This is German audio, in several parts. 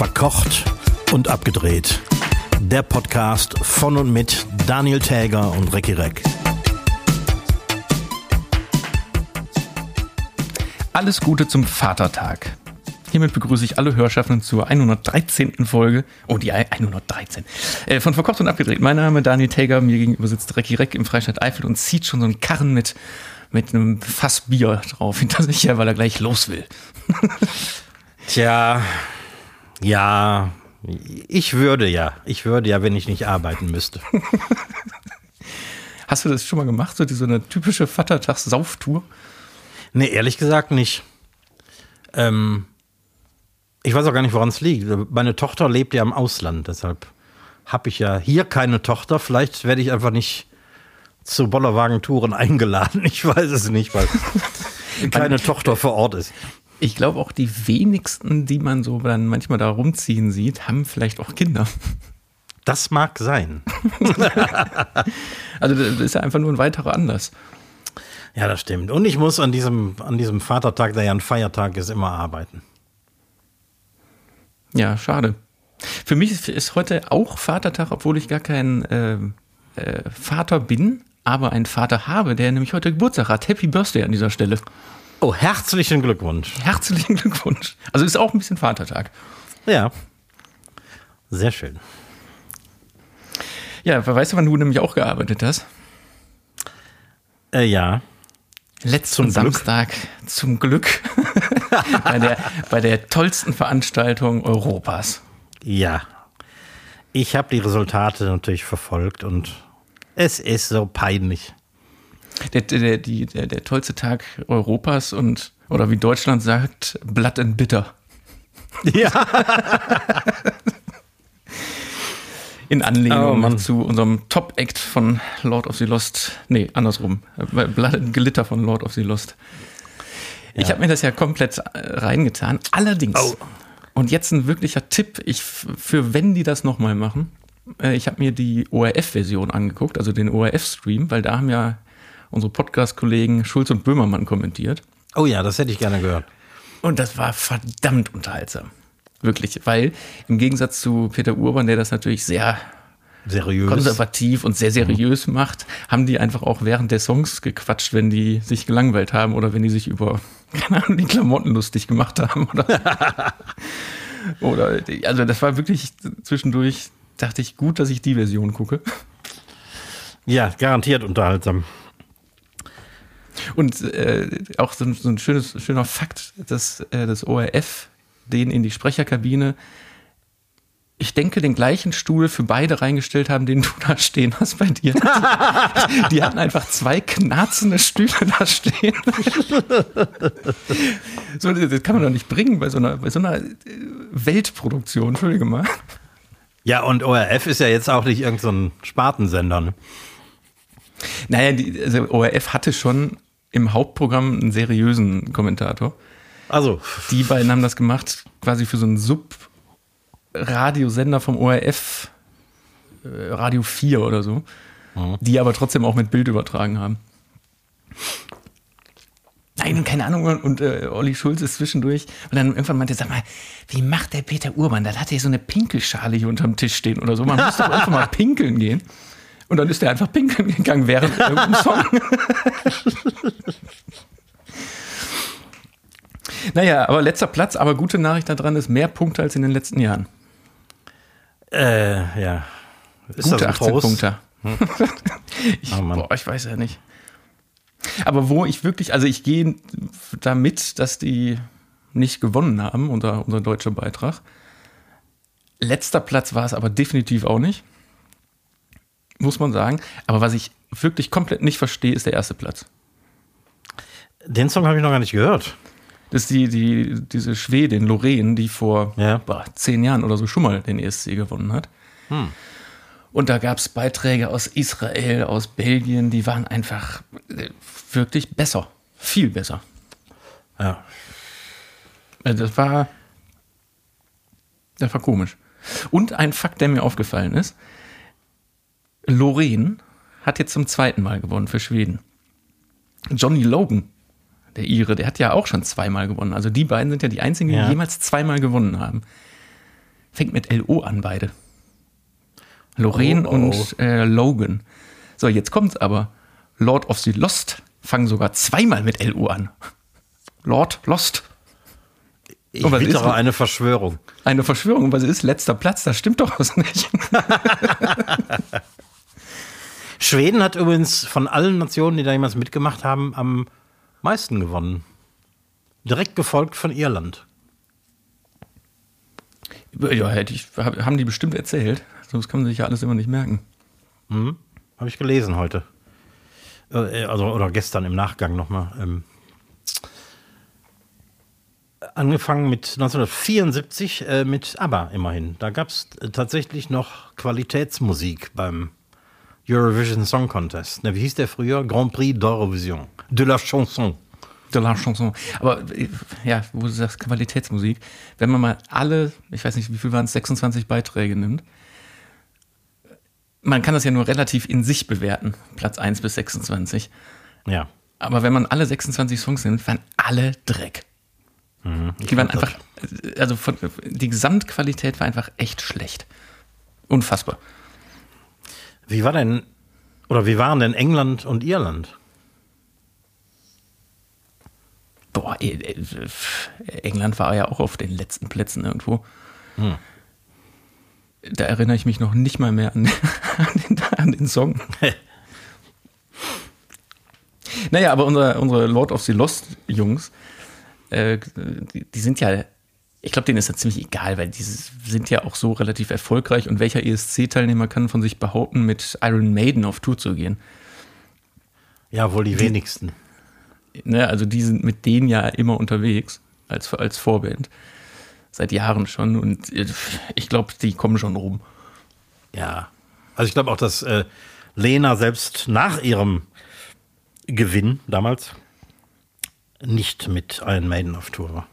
Verkocht und abgedreht. Der Podcast von und mit Daniel Täger und Recki Reck. Alles Gute zum Vatertag. Hiermit begrüße ich alle Hörschaffenden zur 113. Folge. Oh, die 113. Äh, von Verkocht und Abgedreht. Mein Name ist Daniel Täger. Mir gegenüber sitzt Recki Reck im Freistaat Eifel und zieht schon so einen Karren mit, mit einem Fass Bier drauf hinter sich her, weil er gleich los will. Tja, ja, ich würde ja. Ich würde ja, wenn ich nicht arbeiten müsste. Hast du das schon mal gemacht, so, so eine typische Vatertags-Sauftour? Nee, ehrlich gesagt nicht. Ähm, ich weiß auch gar nicht, woran es liegt. Meine Tochter lebt ja im Ausland, deshalb habe ich ja hier keine Tochter. Vielleicht werde ich einfach nicht zu Bollerwagen-Touren eingeladen. Ich weiß es nicht, weil keine Tochter vor Ort ist. Ich glaube auch die wenigsten, die man so dann manchmal da rumziehen sieht, haben vielleicht auch Kinder. Das mag sein. also das ist ja einfach nur ein weiterer Anlass. Ja, das stimmt. Und ich muss an diesem, an diesem Vatertag, der ja ein Feiertag ist, immer arbeiten. Ja, schade. Für mich ist heute auch Vatertag, obwohl ich gar kein äh, äh, Vater bin, aber einen Vater habe, der nämlich heute Geburtstag hat. Happy Birthday an dieser Stelle. Oh, herzlichen Glückwunsch. Herzlichen Glückwunsch. Also ist auch ein bisschen Vatertag. Ja. Sehr schön. Ja, weißt du, wann du nämlich auch gearbeitet hast? Äh, ja. Letzten zum Samstag Glück. zum Glück bei, der, bei der tollsten Veranstaltung Europas. Ja. Ich habe die Resultate natürlich verfolgt und es ist so peinlich. Der, der, die, der, der tollste Tag Europas und, oder wie Deutschland sagt, Blood and Bitter. Ja. In Anlehnung oh, zu unserem Top-Act von Lord of the Lost. Nee, andersrum. Blood and Glitter von Lord of the Lost. Ja. Ich habe mir das ja komplett äh, reingetan. Allerdings, oh. und jetzt ein wirklicher Tipp, ich, für wenn die das nochmal machen, äh, ich habe mir die ORF-Version angeguckt, also den ORF-Stream, weil da haben ja unsere Podcast-Kollegen Schulz und Böhmermann kommentiert. Oh ja, das hätte ich gerne gehört. Und das war verdammt unterhaltsam. Wirklich, weil im Gegensatz zu Peter Urban, der das natürlich sehr seriös. konservativ und sehr seriös mhm. macht, haben die einfach auch während der Songs gequatscht, wenn die sich gelangweilt haben oder wenn die sich über, keine Ahnung, die Klamotten lustig gemacht haben. Oder, oder also das war wirklich zwischendurch, dachte ich, gut, dass ich die Version gucke. Ja, garantiert unterhaltsam. Und äh, auch so ein, so ein, schönes, schöner Fakt, dass äh, das ORF den in die Sprecherkabine, ich denke, den gleichen Stuhl für beide reingestellt haben, den du da stehen hast bei dir. Die hatten einfach zwei knarzende Stühle da stehen. So, das kann man doch nicht bringen bei so einer, bei so einer äh, Weltproduktion, entschuldige mal. Ja, und ORF ist ja jetzt auch nicht irgendein so Spartensender. Ne? Naja, die, also ORF hatte schon im Hauptprogramm einen seriösen Kommentator. Also. Die beiden haben das gemacht, quasi für so einen Sub-Radiosender vom ORF, äh, Radio 4 oder so, mhm. die aber trotzdem auch mit Bild übertragen haben. Nein, keine Ahnung. Und äh, Olli Schulz ist zwischendurch. Und dann irgendwann meinte, sag mal, wie macht der Peter Urban? Dann hat er so eine Pinkelschale hier unterm Tisch stehen oder so. Man muss doch einfach mal pinkeln gehen. Und dann ist er einfach pinkeln gegangen während irgendeinem Song. naja, aber letzter Platz, aber gute Nachricht daran ist mehr Punkte als in den letzten Jahren. Äh, ja. Ist gute 18 Trost? Punkte. Hm. ich, oh boah, ich weiß ja nicht. Aber wo ich wirklich, also ich gehe damit, dass die nicht gewonnen haben, unser, unser deutscher Beitrag. Letzter Platz war es aber definitiv auch nicht muss man sagen. Aber was ich wirklich komplett nicht verstehe, ist der erste Platz. Den Song habe ich noch gar nicht gehört. Das ist die, die, diese Schwedin, Lorraine, die vor ja. boah, zehn Jahren oder so schon mal den ESC gewonnen hat. Hm. Und da gab es Beiträge aus Israel, aus Belgien, die waren einfach äh, wirklich besser. Viel besser. Ja. Also das war. Das war komisch. Und ein Fakt, der mir aufgefallen ist: Lorraine hat jetzt zum zweiten Mal gewonnen für Schweden. Johnny Logan, der Ire, der hat ja auch schon zweimal gewonnen. Also die beiden sind ja die einzigen, die ja. jemals zweimal gewonnen haben. Fängt mit LO an, beide. Lorraine oh, oh. und äh, Logan. So, jetzt kommt's aber. Lord of the Lost fangen sogar zweimal mit LO an. Lord Lost. Ich und wittere ist, eine Verschwörung. Eine Verschwörung, was ist letzter Platz? Das stimmt doch was nicht. Schweden hat übrigens von allen Nationen, die da jemals mitgemacht haben, am meisten gewonnen. Direkt gefolgt von Irland. Ja, hätte ich, haben die bestimmt erzählt. Das kann man sich ja alles immer nicht merken. Mhm. Habe ich gelesen heute. Äh, also, oder gestern im Nachgang nochmal. Ähm, angefangen mit 1974 äh, mit ABBA immerhin. Da gab es äh, tatsächlich noch Qualitätsmusik beim Eurovision Song Contest. Na, wie hieß der früher? Grand Prix d'Eurovision. De la Chanson. De la Chanson. Aber ja, wo du sagst Qualitätsmusik, wenn man mal alle, ich weiß nicht, wie viel waren es, 26 Beiträge nimmt, man kann das ja nur relativ in sich bewerten, Platz 1 bis 26. Ja. Aber wenn man alle 26 Songs nimmt, waren alle Dreck. Mhm, die waren einfach, also von, die Gesamtqualität war einfach echt schlecht. Unfassbar. Wie war denn, oder wie waren denn England und Irland? Boah, England war ja auch auf den letzten Plätzen irgendwo. Hm. Da erinnere ich mich noch nicht mal mehr an, an, den, an den, Song. naja, aber unser, unsere Lord of the Lost Jungs, äh, die, die, sind ja, ich glaube, denen ist das ziemlich egal, weil die sind ja auch so relativ erfolgreich und welcher ESC-Teilnehmer kann von sich behaupten, mit Iron Maiden auf Tour zu gehen? Ja, wohl die, die wenigsten ne, also die sind mit denen ja immer unterwegs als, als Vorband. Seit Jahren schon und ich glaube, die kommen schon rum. Ja. Also ich glaube auch, dass äh, Lena selbst nach ihrem Gewinn damals nicht mit Iron Maiden auf Tour war.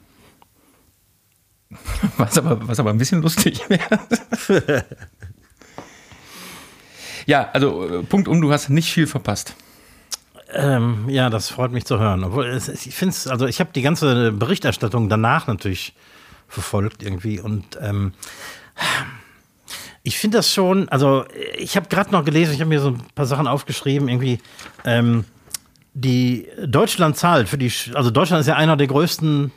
Was aber, was aber ein bisschen lustig wäre. ja, also Punkt um, du hast nicht viel verpasst. Ähm, ja, das freut mich zu hören. Obwohl, es, ich finde es, also ich habe die ganze Berichterstattung danach natürlich verfolgt irgendwie und ähm, ich finde das schon, also ich habe gerade noch gelesen, ich habe mir so ein paar Sachen aufgeschrieben, irgendwie, ähm, die Deutschland zahlt für die, also Deutschland ist ja einer der größten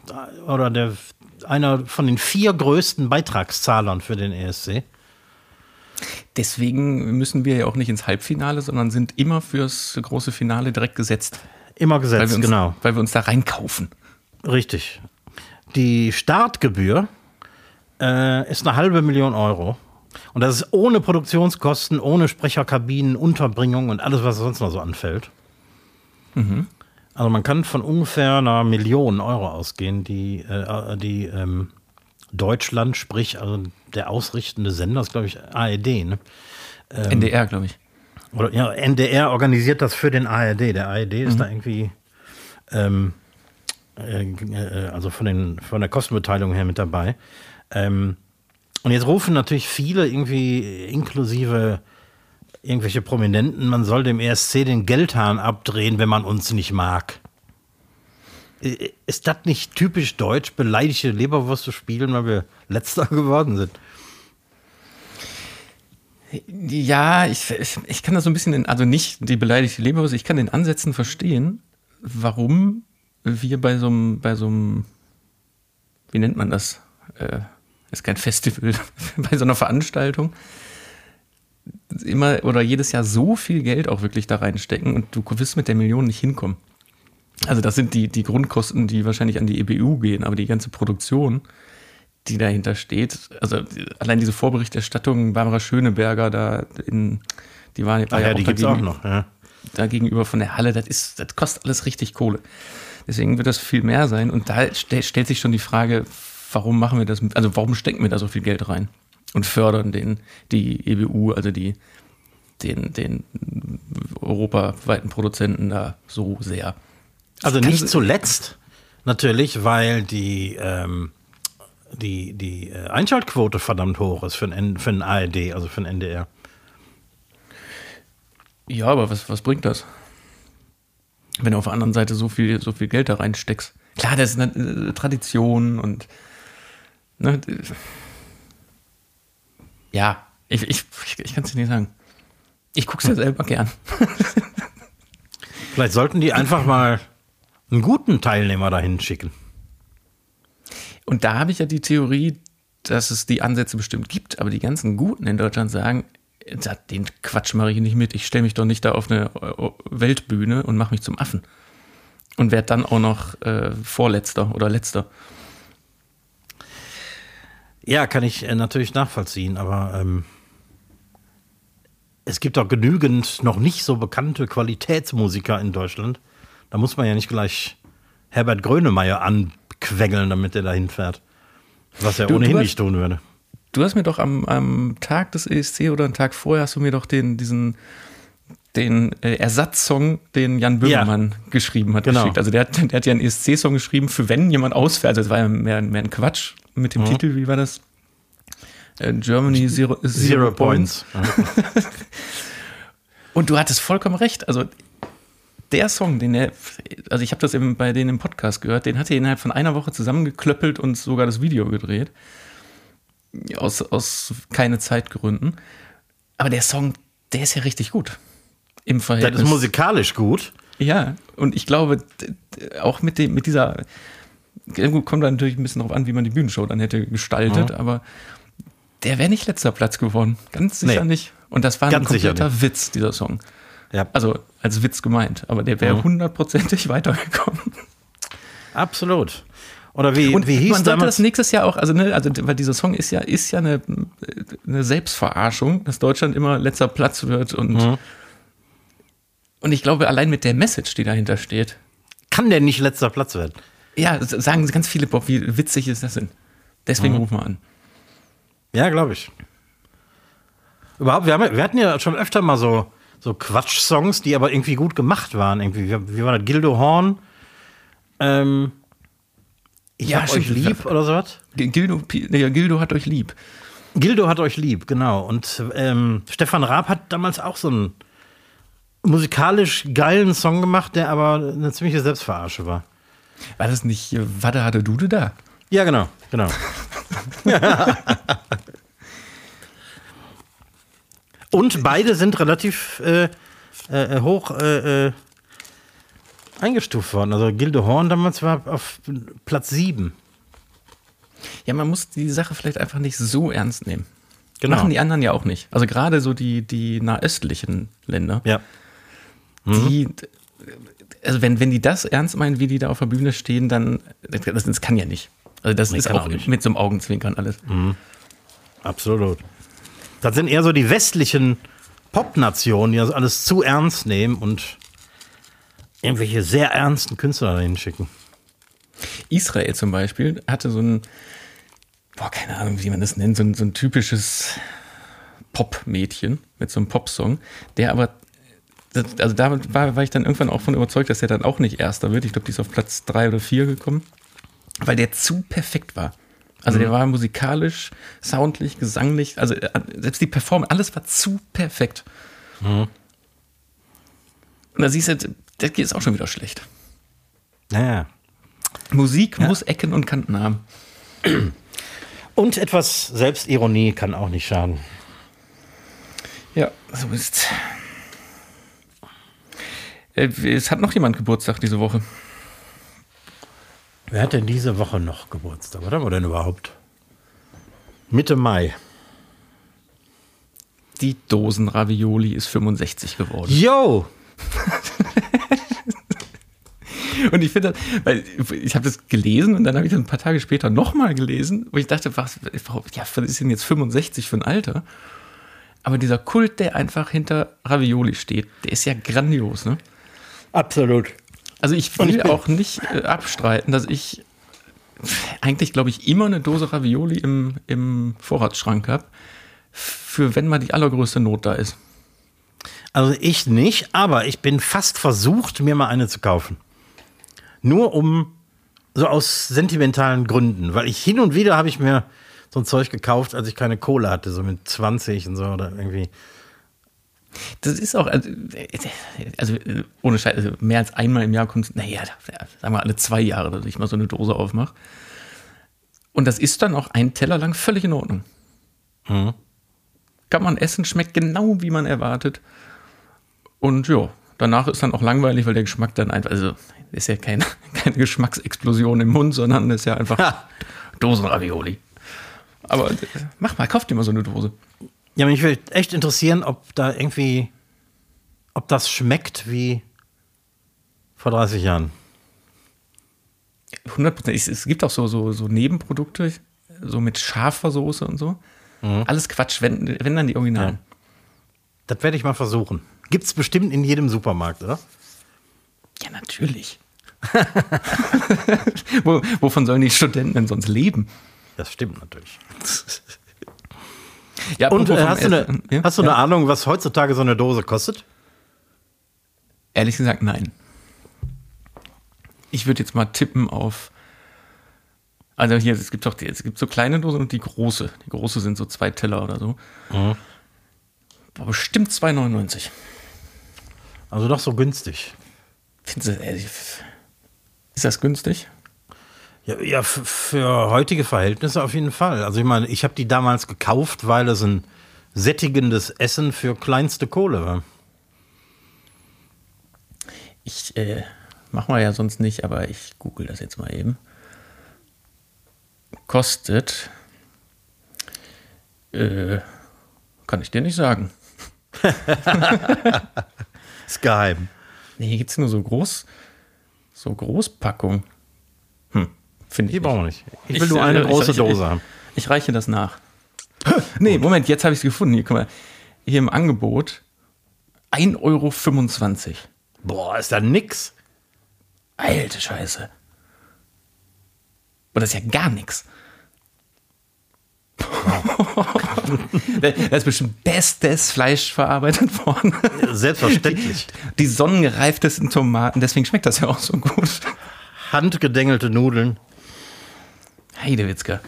oder der einer von den vier größten Beitragszahlern für den ESC. Deswegen müssen wir ja auch nicht ins Halbfinale, sondern sind immer fürs große Finale direkt gesetzt. Immer gesetzt, weil uns, genau. Weil wir uns da reinkaufen. Richtig. Die Startgebühr äh, ist eine halbe Million Euro. Und das ist ohne Produktionskosten, ohne Sprecherkabinen, Unterbringung und alles, was sonst noch so anfällt. Mhm. Also man kann von ungefähr einer Million Euro ausgehen, die, äh, die ähm, Deutschland, sprich also der ausrichtende Sender, ist glaube ich ARD, ne? Ähm, NDR, glaube ich. Oder ja, NDR organisiert das für den ARD. Der ARD ist mhm. da irgendwie ähm, äh, äh, also von, den, von der Kostenbeteiligung her mit dabei. Ähm, und jetzt rufen natürlich viele irgendwie inklusive irgendwelche Prominenten, man soll dem ESC den Geldhahn abdrehen, wenn man uns nicht mag. Ist das nicht typisch deutsch, beleidigte Leberwurst zu spielen, weil wir letzter geworden sind? Ja, ich, ich, ich kann das so ein bisschen, in, also nicht die beleidigte Leberwurst, ich kann den Ansätzen verstehen, warum wir bei so einem, bei so einem, wie nennt man das? Äh, ist kein Festival, bei so einer Veranstaltung immer oder jedes Jahr so viel Geld auch wirklich da reinstecken und du wirst mit der Million nicht hinkommen. Also das sind die, die Grundkosten, die wahrscheinlich an die EBU gehen, aber die ganze Produktion, die dahinter steht, also allein diese Vorberichterstattung, Barbara Schöneberger da in, die war, war ja, ja, die gibt's auch noch, ja. da gegenüber von der Halle, das ist, das kostet alles richtig Kohle. Deswegen wird das viel mehr sein und da st stellt sich schon die Frage, warum machen wir das, also warum stecken wir da so viel Geld rein und fördern den, die EBU, also die, den, den europaweiten Produzenten da so sehr. Also nicht zuletzt natürlich, weil die, ähm, die, die äh, Einschaltquote verdammt hoch ist für ein, für ein ARD, also für ein NDR. Ja, aber was, was bringt das? Wenn du auf der anderen Seite so viel, so viel Geld da reinsteckst. Klar, das ist eine äh, Tradition und ne, Ja, ich, ich, ich kann es dir nicht sagen. Ich gucke es ja selber gern. Vielleicht sollten die einfach mal einen guten Teilnehmer dahin schicken. Und da habe ich ja die Theorie, dass es die Ansätze bestimmt gibt, aber die ganzen Guten in Deutschland sagen, den Quatsch mache ich nicht mit. Ich stelle mich doch nicht da auf eine äh, Weltbühne und mache mich zum Affen. Und werde dann auch noch äh, Vorletzter oder Letzter. Ja, kann ich äh, natürlich nachvollziehen, aber ähm, es gibt auch genügend noch nicht so bekannte Qualitätsmusiker in Deutschland. Da muss man ja nicht gleich Herbert Grönemeyer anquengeln, damit er dahin fährt. Was er du, ohnehin du hast, nicht tun würde. Du hast mir doch am, am Tag des ESC oder einen Tag vorher hast du mir doch den, diesen den äh, Ersatzsong, den Jan Böhmermann ja. geschrieben hat, genau. geschickt. Also der hat, der hat ja einen ESC-Song geschrieben, für wenn jemand ausfällt. Also das war ja mehr, mehr ein Quatsch mit dem mhm. Titel, wie war das? Äh, Germany Zero, Zero, Zero Points. Points. Und du hattest vollkommen recht. Also der Song, den er, also ich habe das eben bei denen im Podcast gehört, den hat er innerhalb von einer Woche zusammengeklöppelt und sogar das Video gedreht. Aus, aus keine Zeitgründen. Aber der Song, der ist ja richtig gut. Im Verhältnis. Das ist musikalisch gut. Ja, und ich glaube, auch mit, dem, mit dieser, gut, kommt dann natürlich ein bisschen darauf an, wie man die Bühnenshow dann hätte gestaltet, mhm. aber der wäre nicht letzter Platz geworden. Ganz sicher nee. nicht. Und das war Ganz ein kompletter Witz, dieser Song. Ja. Also als Witz gemeint, aber der wäre mhm. hundertprozentig weitergekommen. Absolut. Oder wie, und wie hieß man sollte das nächstes Jahr auch, also, ne, also weil dieser Song ist ja, ist ja eine, eine Selbstverarschung, dass Deutschland immer letzter Platz wird und, mhm. und ich glaube, allein mit der Message, die dahinter steht. Kann der nicht letzter Platz werden? Ja, sagen ganz viele, Bob, wie witzig ist das denn? Deswegen mhm. rufen wir an. Ja, glaube ich. Überhaupt, wir, haben, wir hatten ja schon öfter mal so, so Quatsch-Songs, die aber irgendwie gut gemacht waren. Irgendwie, wie, war das? Gildo Horn? Ähm, ich ja, hab euch lieb oder sowas? Gildo, ja, Gildo hat euch lieb. Gildo hat euch lieb, genau. Und ähm, Stefan Raab hat damals auch so einen musikalisch geilen Song gemacht, der aber eine ziemliche Selbstverarsche war. War das nicht Warte hatte Dude da? Ja, genau, genau. Und beide sind relativ äh, äh, hoch äh, äh, eingestuft worden. Also Gilde Horn damals war auf Platz 7. Ja, man muss die Sache vielleicht einfach nicht so ernst nehmen. Genau. Machen die anderen ja auch nicht. Also gerade so die, die nahöstlichen Länder. Ja. Mhm. Die, also wenn, wenn die das ernst meinen, wie die da auf der Bühne stehen, dann, das, das kann ja nicht. Also das nee, ist auch, auch mit so einem Augenzwinkern alles. Mhm. Absolut. Das sind eher so die westlichen Pop-Nationen, die das alles zu ernst nehmen und irgendwelche sehr ernsten Künstler dahin schicken. Israel zum Beispiel hatte so ein, boah, keine Ahnung, wie man das nennt, so ein, so ein typisches Pop-Mädchen mit so einem Pop-Song, der aber, also da war, war ich dann irgendwann auch von überzeugt, dass er dann auch nicht Erster wird. Ich glaube, die ist auf Platz drei oder vier gekommen weil der zu perfekt war. Also mhm. der war musikalisch, soundlich, gesanglich, also äh, selbst die Performance, alles war zu perfekt. Mhm. Und da siehst du, das geht auch schon wieder schlecht. Naja. Musik ja. muss Ecken und Kanten haben. Und etwas Selbstironie kann auch nicht schaden. Ja, so ist. Äh, es hat noch jemand Geburtstag diese Woche. Wer hat denn diese Woche noch Geburtstag? Was haben wir denn überhaupt? Mitte Mai. Die Dosen Ravioli ist 65 geworden. Yo! und ich finde, weil ich habe das gelesen und dann habe ich das ein paar Tage später nochmal gelesen, wo ich dachte, was, ja, was ist denn jetzt 65 für ein Alter? Aber dieser Kult, der einfach hinter Ravioli steht, der ist ja grandios, ne? Absolut. Also ich will ich auch nicht äh, abstreiten, dass ich eigentlich, glaube ich, immer eine Dose Ravioli im, im Vorratsschrank habe, für wenn mal die allergrößte Not da ist. Also ich nicht, aber ich bin fast versucht, mir mal eine zu kaufen. Nur um, so aus sentimentalen Gründen, weil ich hin und wieder habe ich mir so ein Zeug gekauft, als ich keine Kohle hatte, so mit 20 und so oder irgendwie. Das ist auch, also, also ohne Scheiß, also mehr als einmal im Jahr kommt, naja, sagen wir alle zwei Jahre, dass ich mal so eine Dose aufmache. Und das ist dann auch ein Teller lang völlig in Ordnung. Mhm. kann man essen, schmeckt genau wie man erwartet. Und ja, danach ist dann auch langweilig, weil der Geschmack dann einfach, also ist ja keine, keine Geschmacksexplosion im Mund, sondern ist ja einfach Dosenravioli. Aber äh, mach mal, kauf dir mal so eine Dose. Ja, mich würde echt interessieren, ob da irgendwie, ob das schmeckt wie vor 30 Jahren. 100 Es gibt auch so, so, so Nebenprodukte, so mit scharfer Soße und so. Mhm. Alles Quatsch, wenn, wenn dann die Originalen. Ja. Das werde ich mal versuchen. Gibt es bestimmt in jedem Supermarkt, oder? Ja, natürlich. Wo, wovon sollen die Studenten denn sonst leben? Das stimmt natürlich. ja, Und äh, hast, du eine, ja? hast du eine Ahnung, was heutzutage so eine Dose kostet? Ehrlich gesagt, nein. Ich würde jetzt mal tippen auf. Also hier, es gibt doch die, es gibt so kleine Dosen und die große. Die große sind so zwei Teller oder so. Mhm. War bestimmt 2,99. Also doch so günstig. Findest du, ist das günstig? Ja, ja für heutige Verhältnisse auf jeden Fall. Also ich meine, ich habe die damals gekauft, weil es ein sättigendes Essen für kleinste Kohle war. Ich äh, mache mal ja sonst nicht, aber ich google das jetzt mal eben. Kostet, äh, kann ich dir nicht sagen. ist geheim. Nee, hier gibt es nur so groß, so Großpackung. Finde ich. Die brauchen wir nicht. Ich will ich, nur eine äh, große ich, Dose haben. Ich, ich, reiche das nach. nee, Moment, jetzt habe ich es gefunden. Hier, guck mal. Hier im Angebot 1,25 Euro. Boah, ist da nix. Alte Scheiße. Aber das ist ja gar nichts. da ist bestimmt bestes Fleisch verarbeitet worden. Selbstverständlich. Die, die sonnengereiftesten Tomaten, deswegen schmeckt das ja auch so gut. Handgedengelte Nudeln. Heidewitzka.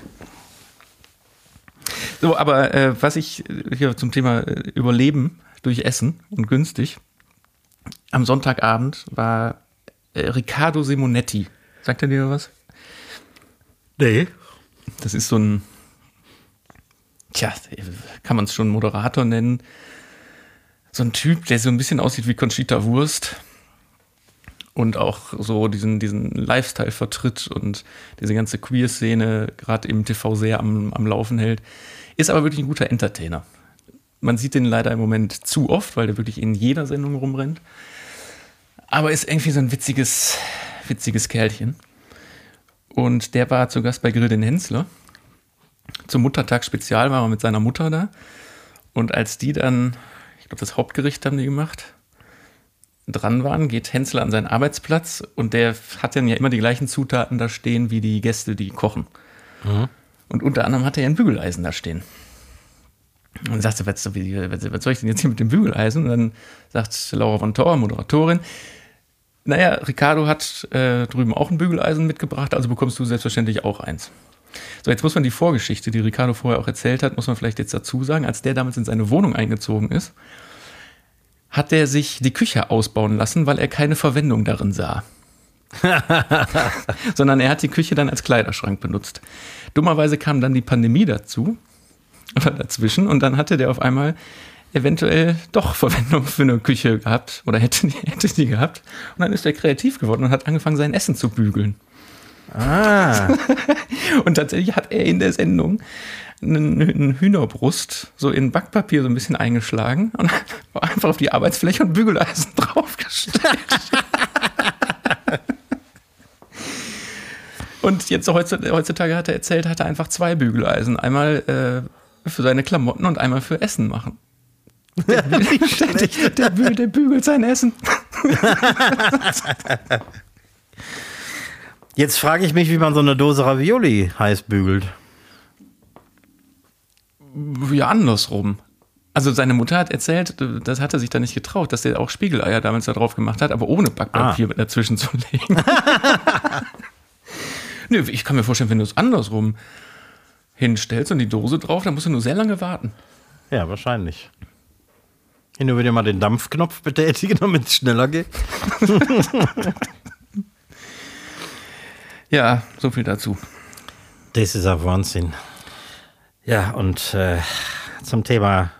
So, aber äh, was ich hier zum Thema äh, Überleben durch Essen und günstig. Am Sonntagabend war äh, Riccardo Simonetti. Sagt er dir was? Nee. Das ist so ein tja, kann man es schon Moderator nennen. So ein Typ, der so ein bisschen aussieht wie Conchita Wurst und auch so diesen, diesen Lifestyle vertritt und diese ganze Queer-Szene gerade im TV sehr am, am Laufen hält. Ist aber wirklich ein guter Entertainer. Man sieht den leider im Moment zu oft, weil der wirklich in jeder Sendung rumrennt. Aber ist irgendwie so ein witziges, witziges Kerlchen. Und der war zu Gast bei Grill den Hensler zum Muttertag Spezial war er mit seiner Mutter da. Und als die dann, ich glaube, das Hauptgericht haben die gemacht, dran waren, geht Hensler an seinen Arbeitsplatz und der hat dann ja immer die gleichen Zutaten da stehen wie die Gäste, die kochen. Mhm. Und unter anderem hat er ja ein Bügeleisen da stehen. Und sagte, was, was soll ich denn jetzt hier mit dem Bügeleisen? Und dann sagt Laura von Thor, Moderatorin, naja, Ricardo hat äh, drüben auch ein Bügeleisen mitgebracht, also bekommst du selbstverständlich auch eins. So, jetzt muss man die Vorgeschichte, die Ricardo vorher auch erzählt hat, muss man vielleicht jetzt dazu sagen. Als der damals in seine Wohnung eingezogen ist, hat er sich die Küche ausbauen lassen, weil er keine Verwendung darin sah. Sondern er hat die Küche dann als Kleiderschrank benutzt. Dummerweise kam dann die Pandemie dazu oder dazwischen und dann hatte der auf einmal eventuell doch Verwendung für eine Küche gehabt oder hätte, hätte die gehabt. Und dann ist er kreativ geworden und hat angefangen, sein Essen zu bügeln. Ah. und tatsächlich hat er in der Sendung eine Hühnerbrust so in Backpapier so ein bisschen eingeschlagen und einfach auf die Arbeitsfläche und Bügeleisen draufgestellt. und jetzt heutzutage hat er erzählt, hat er einfach zwei Bügeleisen. Einmal äh, für seine Klamotten und einmal für Essen machen. Der, der, der, der bügelt sein Essen. Jetzt frage ich mich, wie man so eine Dose Ravioli heiß bügelt. Ja, andersrum. Also seine Mutter hat erzählt, das hat er sich da nicht getraut, dass er auch Spiegeleier damals da drauf gemacht hat, aber ohne Backpapier ah. dazwischen zu legen. Nö, ich kann mir vorstellen, wenn du es andersrum hinstellst und die Dose drauf, dann musst du nur sehr lange warten. Ja, wahrscheinlich. Hin und wieder mal den Dampfknopf betätigen, damit es schneller geht. Ja, so viel dazu. Das ist ein Wahnsinn. Ja, und äh, zum Thema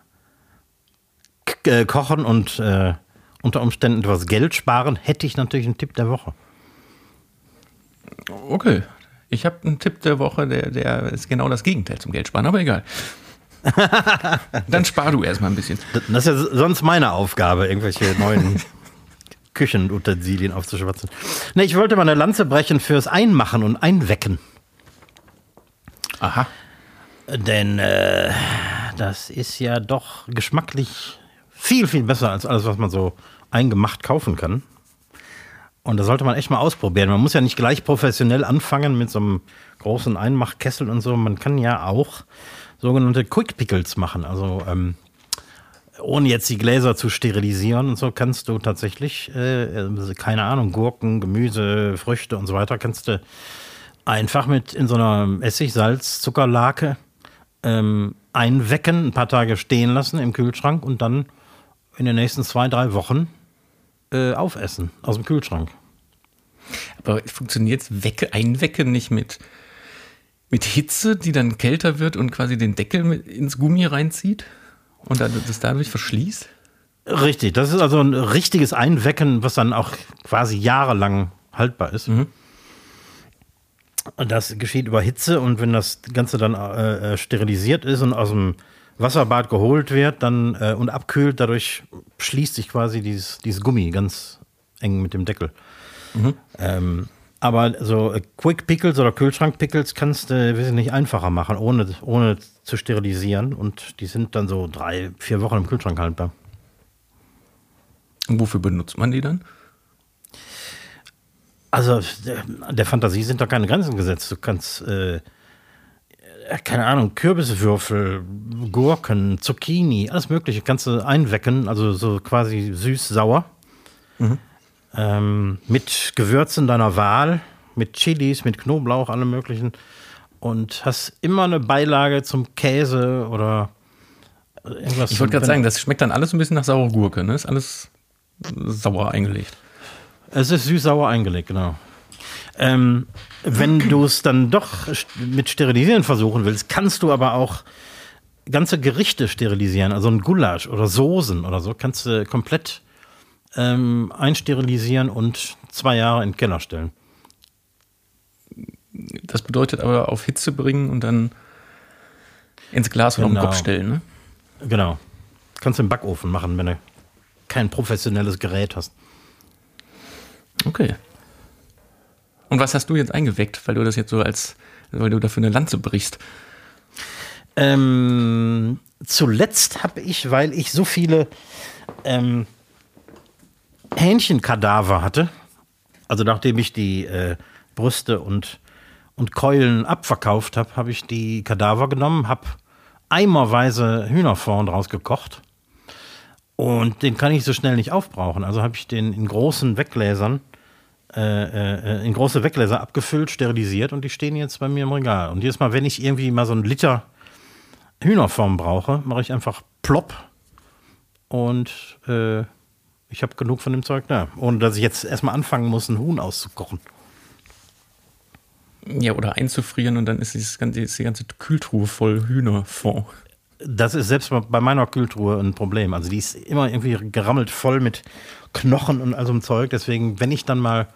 äh, kochen und äh, unter Umständen etwas Geld sparen, hätte ich natürlich einen Tipp der Woche. Okay. Ich habe einen Tipp der Woche, der, der ist genau das Gegenteil zum Geldsparen, aber egal. Dann spar du erstmal ein bisschen. Das ist ja sonst meine Aufgabe, irgendwelche neuen Küchenutensilien aufzuschwatzen. Ne, ich wollte mal eine Lanze brechen fürs Einmachen und Einwecken. Aha. Denn äh, das ist ja doch geschmacklich viel, viel besser als alles, was man so eingemacht kaufen kann. Und da sollte man echt mal ausprobieren. Man muss ja nicht gleich professionell anfangen mit so einem großen Einmachkessel und so. Man kann ja auch sogenannte Quick Pickles machen. Also ähm, ohne jetzt die Gläser zu sterilisieren und so, kannst du tatsächlich, äh, keine Ahnung, Gurken, Gemüse, Früchte und so weiter, kannst du einfach mit in so einer Essig, Salz, Zuckerlake ähm, einwecken, ein paar Tage stehen lassen im Kühlschrank und dann in den nächsten zwei, drei Wochen äh, aufessen aus dem Kühlschrank. Aber funktioniert Wecke, Einwecken nicht mit, mit Hitze, die dann kälter wird und quasi den Deckel ins Gummi reinzieht und das dadurch verschließt? Richtig, das ist also ein richtiges Einwecken, was dann auch quasi jahrelang haltbar ist. Mhm. Das geschieht über Hitze und wenn das Ganze dann äh, äh, sterilisiert ist und aus dem Wasserbad geholt wird dann, äh, und abkühlt, dadurch schließt sich quasi dieses, dieses Gummi ganz eng mit dem Deckel. Mhm. Ähm, aber so Quick Pickles oder Kühlschrank Pickles kannst du äh, wesentlich einfacher machen, ohne, ohne zu sterilisieren. Und die sind dann so drei, vier Wochen im Kühlschrank haltbar. Und wofür benutzt man die dann? Also der, der Fantasie sind da keine Grenzen gesetzt. Du kannst, äh, keine Ahnung, Kürbiswürfel, Gurken, Zucchini, alles Mögliche kannst du einwecken, also so quasi süß-sauer. Mhm. Ähm, mit Gewürzen deiner Wahl, mit Chilis, mit Knoblauch, alle möglichen. Und hast immer eine Beilage zum Käse oder irgendwas. Ich wollte gerade sagen, das schmeckt dann alles ein bisschen nach saurer Gurke, ne? Ist alles sauer eingelegt. Es ist süß-sauer eingelegt, genau. Ähm, wenn du es dann doch mit Sterilisieren versuchen willst, kannst du aber auch ganze Gerichte sterilisieren, also ein Gulasch oder Soßen oder so, kannst du komplett ähm, einsterilisieren und zwei Jahre in den Keller stellen. Das bedeutet aber auf Hitze bringen und dann ins Glas oder genau. auf den Kopf stellen, ne? Genau. Kannst du im Backofen machen, wenn du kein professionelles Gerät hast. Okay. Und was hast du jetzt eingeweckt, weil du das jetzt so als, weil du dafür eine Lanze brichst? Ähm, zuletzt habe ich, weil ich so viele ähm, Hähnchenkadaver hatte, also nachdem ich die äh, Brüste und, und Keulen abverkauft habe, habe ich die Kadaver genommen, habe eimerweise Hühnerfond draus gekocht. Und den kann ich so schnell nicht aufbrauchen. Also habe ich den in großen Weggläsern, äh, äh, in große Weggläser abgefüllt, sterilisiert und die stehen jetzt bei mir im Regal. Und jedes Mal, wenn ich irgendwie mal so einen Liter Hühnerform brauche, mache ich einfach plopp und äh, ich habe genug von dem Zeug da, ohne dass ich jetzt erstmal anfangen muss, ein Huhn auszukochen. Ja, oder einzufrieren und dann ist, dieses ganze, ist die ganze Kühltruhe voll Hühnerfond. Das ist selbst bei meiner Kühltruhe ein Problem. Also die ist immer irgendwie gerammelt voll mit Knochen und all so einem Zeug. Deswegen, wenn ich dann mal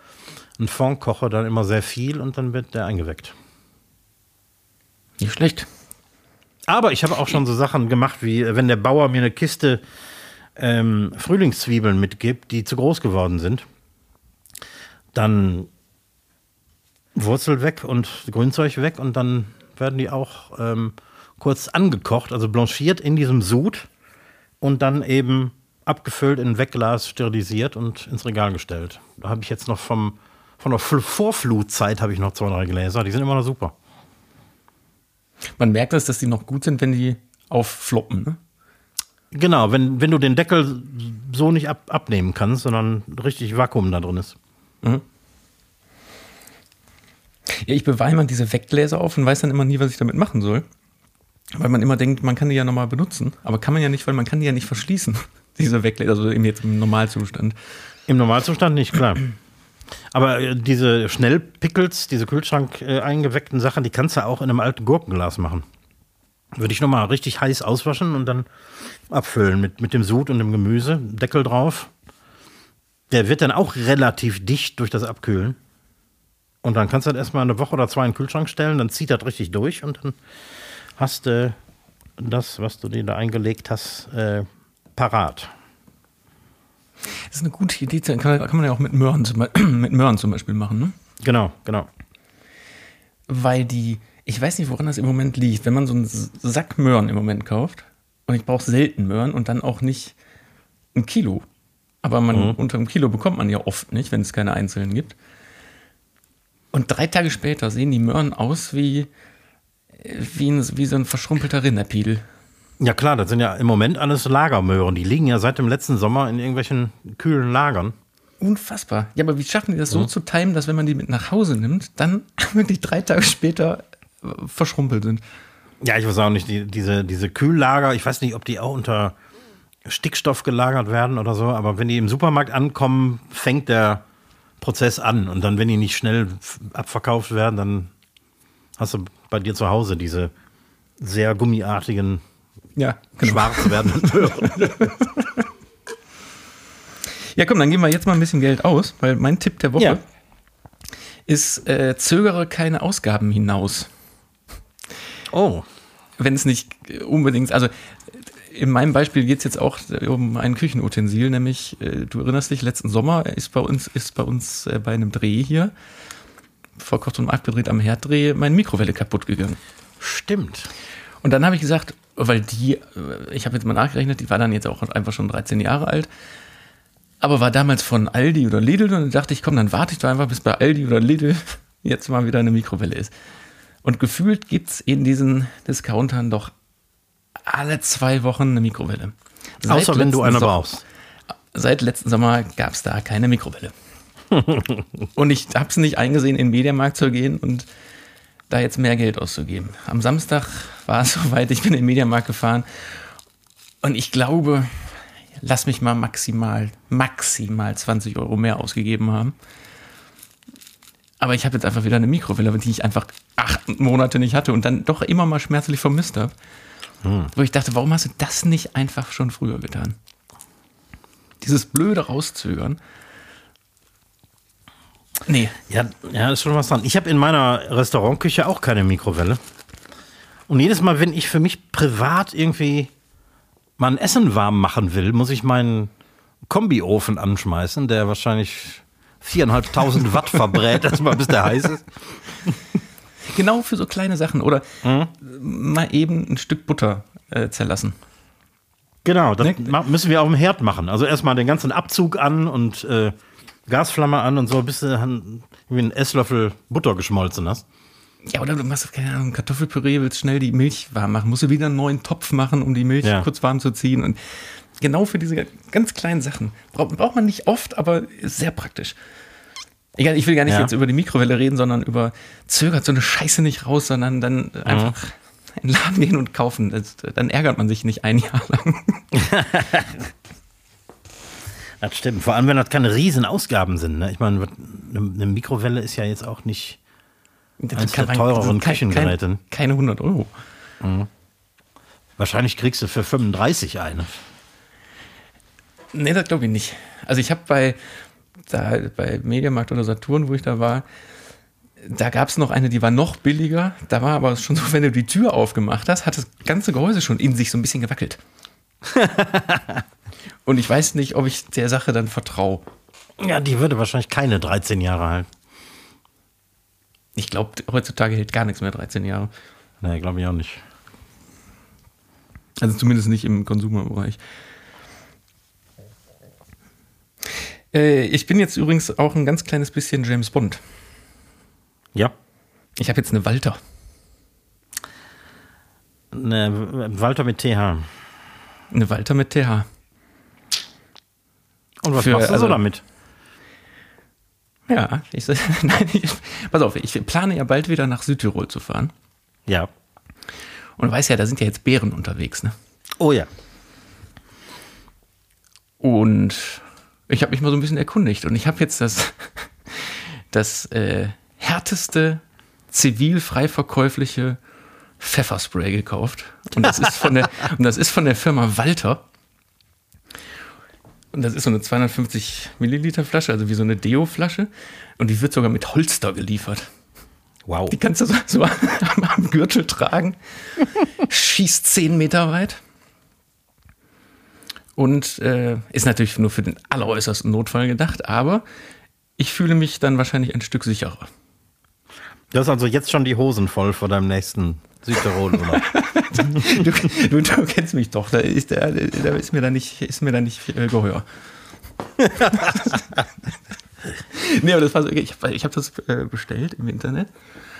einen Fond koche, dann immer sehr viel und dann wird der eingeweckt. Nicht schlecht. Aber ich habe auch schon so Sachen gemacht, wie wenn der Bauer mir eine Kiste ähm, Frühlingszwiebeln mitgibt, die zu groß geworden sind, dann Wurzel weg und Grünzeug weg und dann werden die auch ähm, kurz angekocht, also blanchiert in diesem Sud und dann eben abgefüllt in Wegglas, sterilisiert und ins Regal gestellt. Da habe ich jetzt noch vom, von der Vorflutzeit habe ich noch zwei, drei Gläser, die sind immer noch super. Man merkt es, dass die noch gut sind, wenn die auffloppen, ne? Genau, wenn, wenn du den Deckel so nicht ab, abnehmen kannst, sondern richtig Vakuum da drin ist. Mhm. Ja, ich bewahre immer diese Weggläser auf und weiß dann immer nie, was ich damit machen soll. Weil man immer denkt, man kann die ja nochmal benutzen. Aber kann man ja nicht, weil man kann die ja nicht verschließen. Diese Weggläser, also eben jetzt im Normalzustand. Im Normalzustand nicht, klar. Aber äh, diese Schnellpickels, diese Kühlschrank äh, eingeweckten Sachen, die kannst du auch in einem alten Gurkenglas machen. Würde ich nochmal richtig heiß auswaschen und dann abfüllen mit, mit dem Sud und dem Gemüse, Deckel drauf. Der wird dann auch relativ dicht durch das Abkühlen. Und dann kannst du das erstmal eine Woche oder zwei in den Kühlschrank stellen, dann zieht das richtig durch und dann hast du das, was du dir da eingelegt hast, äh, parat. Das ist eine gute Idee, kann, kann man ja auch mit Möhren, zum, mit Möhren zum Beispiel machen, ne? Genau, genau. Weil die, ich weiß nicht, woran das im Moment liegt, wenn man so einen Sack Möhren im Moment kauft und ich brauche selten Möhren und dann auch nicht ein Kilo. Aber man, mhm. unter einem Kilo bekommt man ja oft nicht, wenn es keine einzelnen gibt. Und drei Tage später sehen die Möhren aus wie, wie, ein, wie so ein verschrumpelter Rinderpiedel. Ja klar, das sind ja im Moment alles Lagermöhren. Die liegen ja seit dem letzten Sommer in irgendwelchen kühlen Lagern. Unfassbar. Ja, aber wie schaffen die das so zu timen, dass wenn man die mit nach Hause nimmt, dann wirklich drei Tage später äh, verschrumpelt sind? Ja, ich weiß auch nicht, die, diese, diese Kühllager, ich weiß nicht, ob die auch unter Stickstoff gelagert werden oder so, aber wenn die im Supermarkt ankommen, fängt der Prozess an. Und dann, wenn die nicht schnell abverkauft werden, dann hast du bei dir zu Hause diese sehr gummiartigen, ja, genau. schwarz werdenden Möhren. ja, komm, dann geben wir jetzt mal ein bisschen Geld aus, weil mein Tipp der Woche ja. ist, äh, zögere keine Ausgaben hinaus. Oh. Wenn es nicht unbedingt, also in meinem Beispiel geht es jetzt auch um ein Küchenutensil, nämlich, äh, du erinnerst dich, letzten Sommer ist bei uns, ist bei uns äh, bei einem Dreh hier, vor kurzem abgedreht am Herddreh, meine Mikrowelle kaputt gegangen. Stimmt. Und dann habe ich gesagt, weil die, äh, ich habe jetzt mal nachgerechnet, die war dann jetzt auch einfach schon 13 Jahre alt, aber war damals von Aldi oder Lidl und dann dachte ich, komm, dann warte ich doch einfach, bis bei Aldi oder Lidl jetzt mal wieder eine Mikrowelle ist. Und gefühlt gibt es in diesen Discountern doch alle zwei Wochen eine Mikrowelle. Seit Außer wenn du eine so brauchst. Seit letzten Sommer gab es da keine Mikrowelle. und ich habe es nicht eingesehen, in den Mediamarkt zu gehen und da jetzt mehr Geld auszugeben. Am Samstag war es soweit, ich bin in den Mediamarkt gefahren und ich glaube, lass mich mal maximal, maximal 20 Euro mehr ausgegeben haben. Aber ich habe jetzt einfach wieder eine Mikrowelle, die ich einfach acht Monate nicht hatte und dann doch immer mal schmerzlich vermisst habe. Hm. Wo ich dachte, warum hast du das nicht einfach schon früher getan? Dieses blöde Rauszögern. Nee. Ja, ja, ist schon was dran. Ich habe in meiner Restaurantküche auch keine Mikrowelle. Und jedes Mal, wenn ich für mich privat irgendwie mal ein Essen warm machen will, muss ich meinen Kombiofen anschmeißen, der wahrscheinlich viereinhalbtausend Watt verbrät, erstmal bis der heiß ist. Genau für so kleine Sachen. Oder mhm. mal eben ein Stück Butter äh, zerlassen. Genau, das ne? müssen wir auf dem Herd machen. Also erstmal den ganzen Abzug an und äh, Gasflamme an und so, bis du wie einen Esslöffel Butter geschmolzen hast. Ja, oder du machst, keine Ahnung, Kartoffelpüree, willst schnell die Milch warm machen, musst du wieder einen neuen Topf machen, um die Milch ja. kurz warm zu ziehen. Und genau für diese ganz kleinen Sachen braucht, braucht man nicht oft, aber ist sehr praktisch. Egal, ich will gar nicht ja. jetzt über die Mikrowelle reden, sondern über zögert so eine Scheiße nicht raus, sondern dann mhm. einfach in den Laden gehen und kaufen. Das, dann ärgert man sich nicht ein Jahr lang. das stimmt. Vor allem, wenn das keine riesen Ausgaben sind. Ne? Ich meine, eine Mikrowelle ist ja jetzt auch nicht eines der teureren Küchengeräte. Kein, keine 100 Euro. Mhm. Wahrscheinlich kriegst du für 35 eine. Nee, das glaube ich nicht. Also ich habe bei da bei Mediamarkt oder Saturn, wo ich da war, da gab es noch eine, die war noch billiger. Da war aber schon so, wenn du die Tür aufgemacht hast, hat das ganze Gehäuse schon in sich so ein bisschen gewackelt. Und ich weiß nicht, ob ich der Sache dann vertraue. Ja, die würde wahrscheinlich keine 13 Jahre halten. Ich glaube, heutzutage hält gar nichts mehr 13 Jahre. Nee, glaube ich auch nicht. Also zumindest nicht im Konsumerbereich. Äh, ich bin jetzt übrigens auch ein ganz kleines bisschen James Bond. Ja. Ich habe jetzt eine Walter. Eine Walter mit TH. Eine Walter mit TH. Und was Für, machst du also, so damit? Ja, ich, nein, ich, pass auf, ich plane ja bald wieder nach Südtirol zu fahren. Ja. Und du weißt ja, da sind ja jetzt Bären unterwegs, ne? Oh ja. Und ich habe mich mal so ein bisschen erkundigt und ich habe jetzt das, das äh, härteste zivil frei verkäufliche Pfefferspray gekauft. Und das ist von der, und das ist von der Firma Walter. Und das ist so eine 250 Milliliter Flasche, also wie so eine Deo-Flasche. Und die wird sogar mit Holster geliefert. Wow. Die kannst du so, so am, am Gürtel tragen. Schießt 10 Meter weit. Und äh, ist natürlich nur für den alleräußersten Notfall gedacht, aber ich fühle mich dann wahrscheinlich ein Stück sicherer. Du hast also jetzt schon die Hosen voll vor deinem nächsten Südtirol, oder? du, du, du, kennst mich doch, da ist, da, da ist mir da nicht, ist mir da nicht viel Gehör. nee, aber das war so, ich habe ich hab das äh, bestellt im Internet,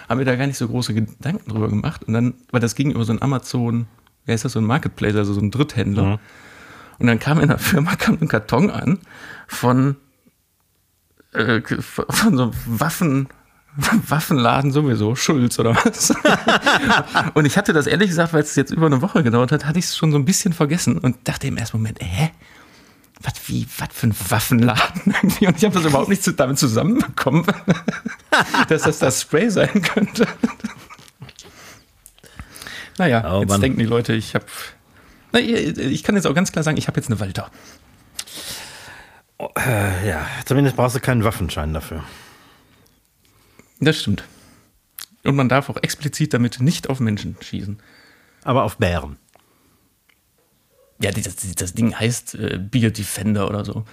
habe mir da gar nicht so große Gedanken drüber gemacht und dann, weil das ging über so ein Amazon, wer ist das, so ein Marketplace, also so ein Dritthändler. Mhm. Und dann kam in der Firma kam ein Karton an von, äh, von so Waffen, Waffenladen sowieso, Schulz oder was. und ich hatte das ehrlich gesagt, weil es jetzt über eine Woche gedauert hat, hatte ich es schon so ein bisschen vergessen und dachte im ersten Moment, hä? Was wie, was für ein Waffenladen irgendwie? Und ich habe das überhaupt nicht damit zusammenbekommen, dass das das Spray sein könnte. naja, oh, jetzt Mann. denken die Leute, ich habe. Ich kann jetzt auch ganz klar sagen, ich habe jetzt eine Walter. Oh, äh, ja, zumindest brauchst du keinen Waffenschein dafür. Das stimmt. Und man darf auch explizit damit nicht auf Menschen schießen. Aber auf Bären. Ja, das, das Ding heißt äh, Beer Defender oder so.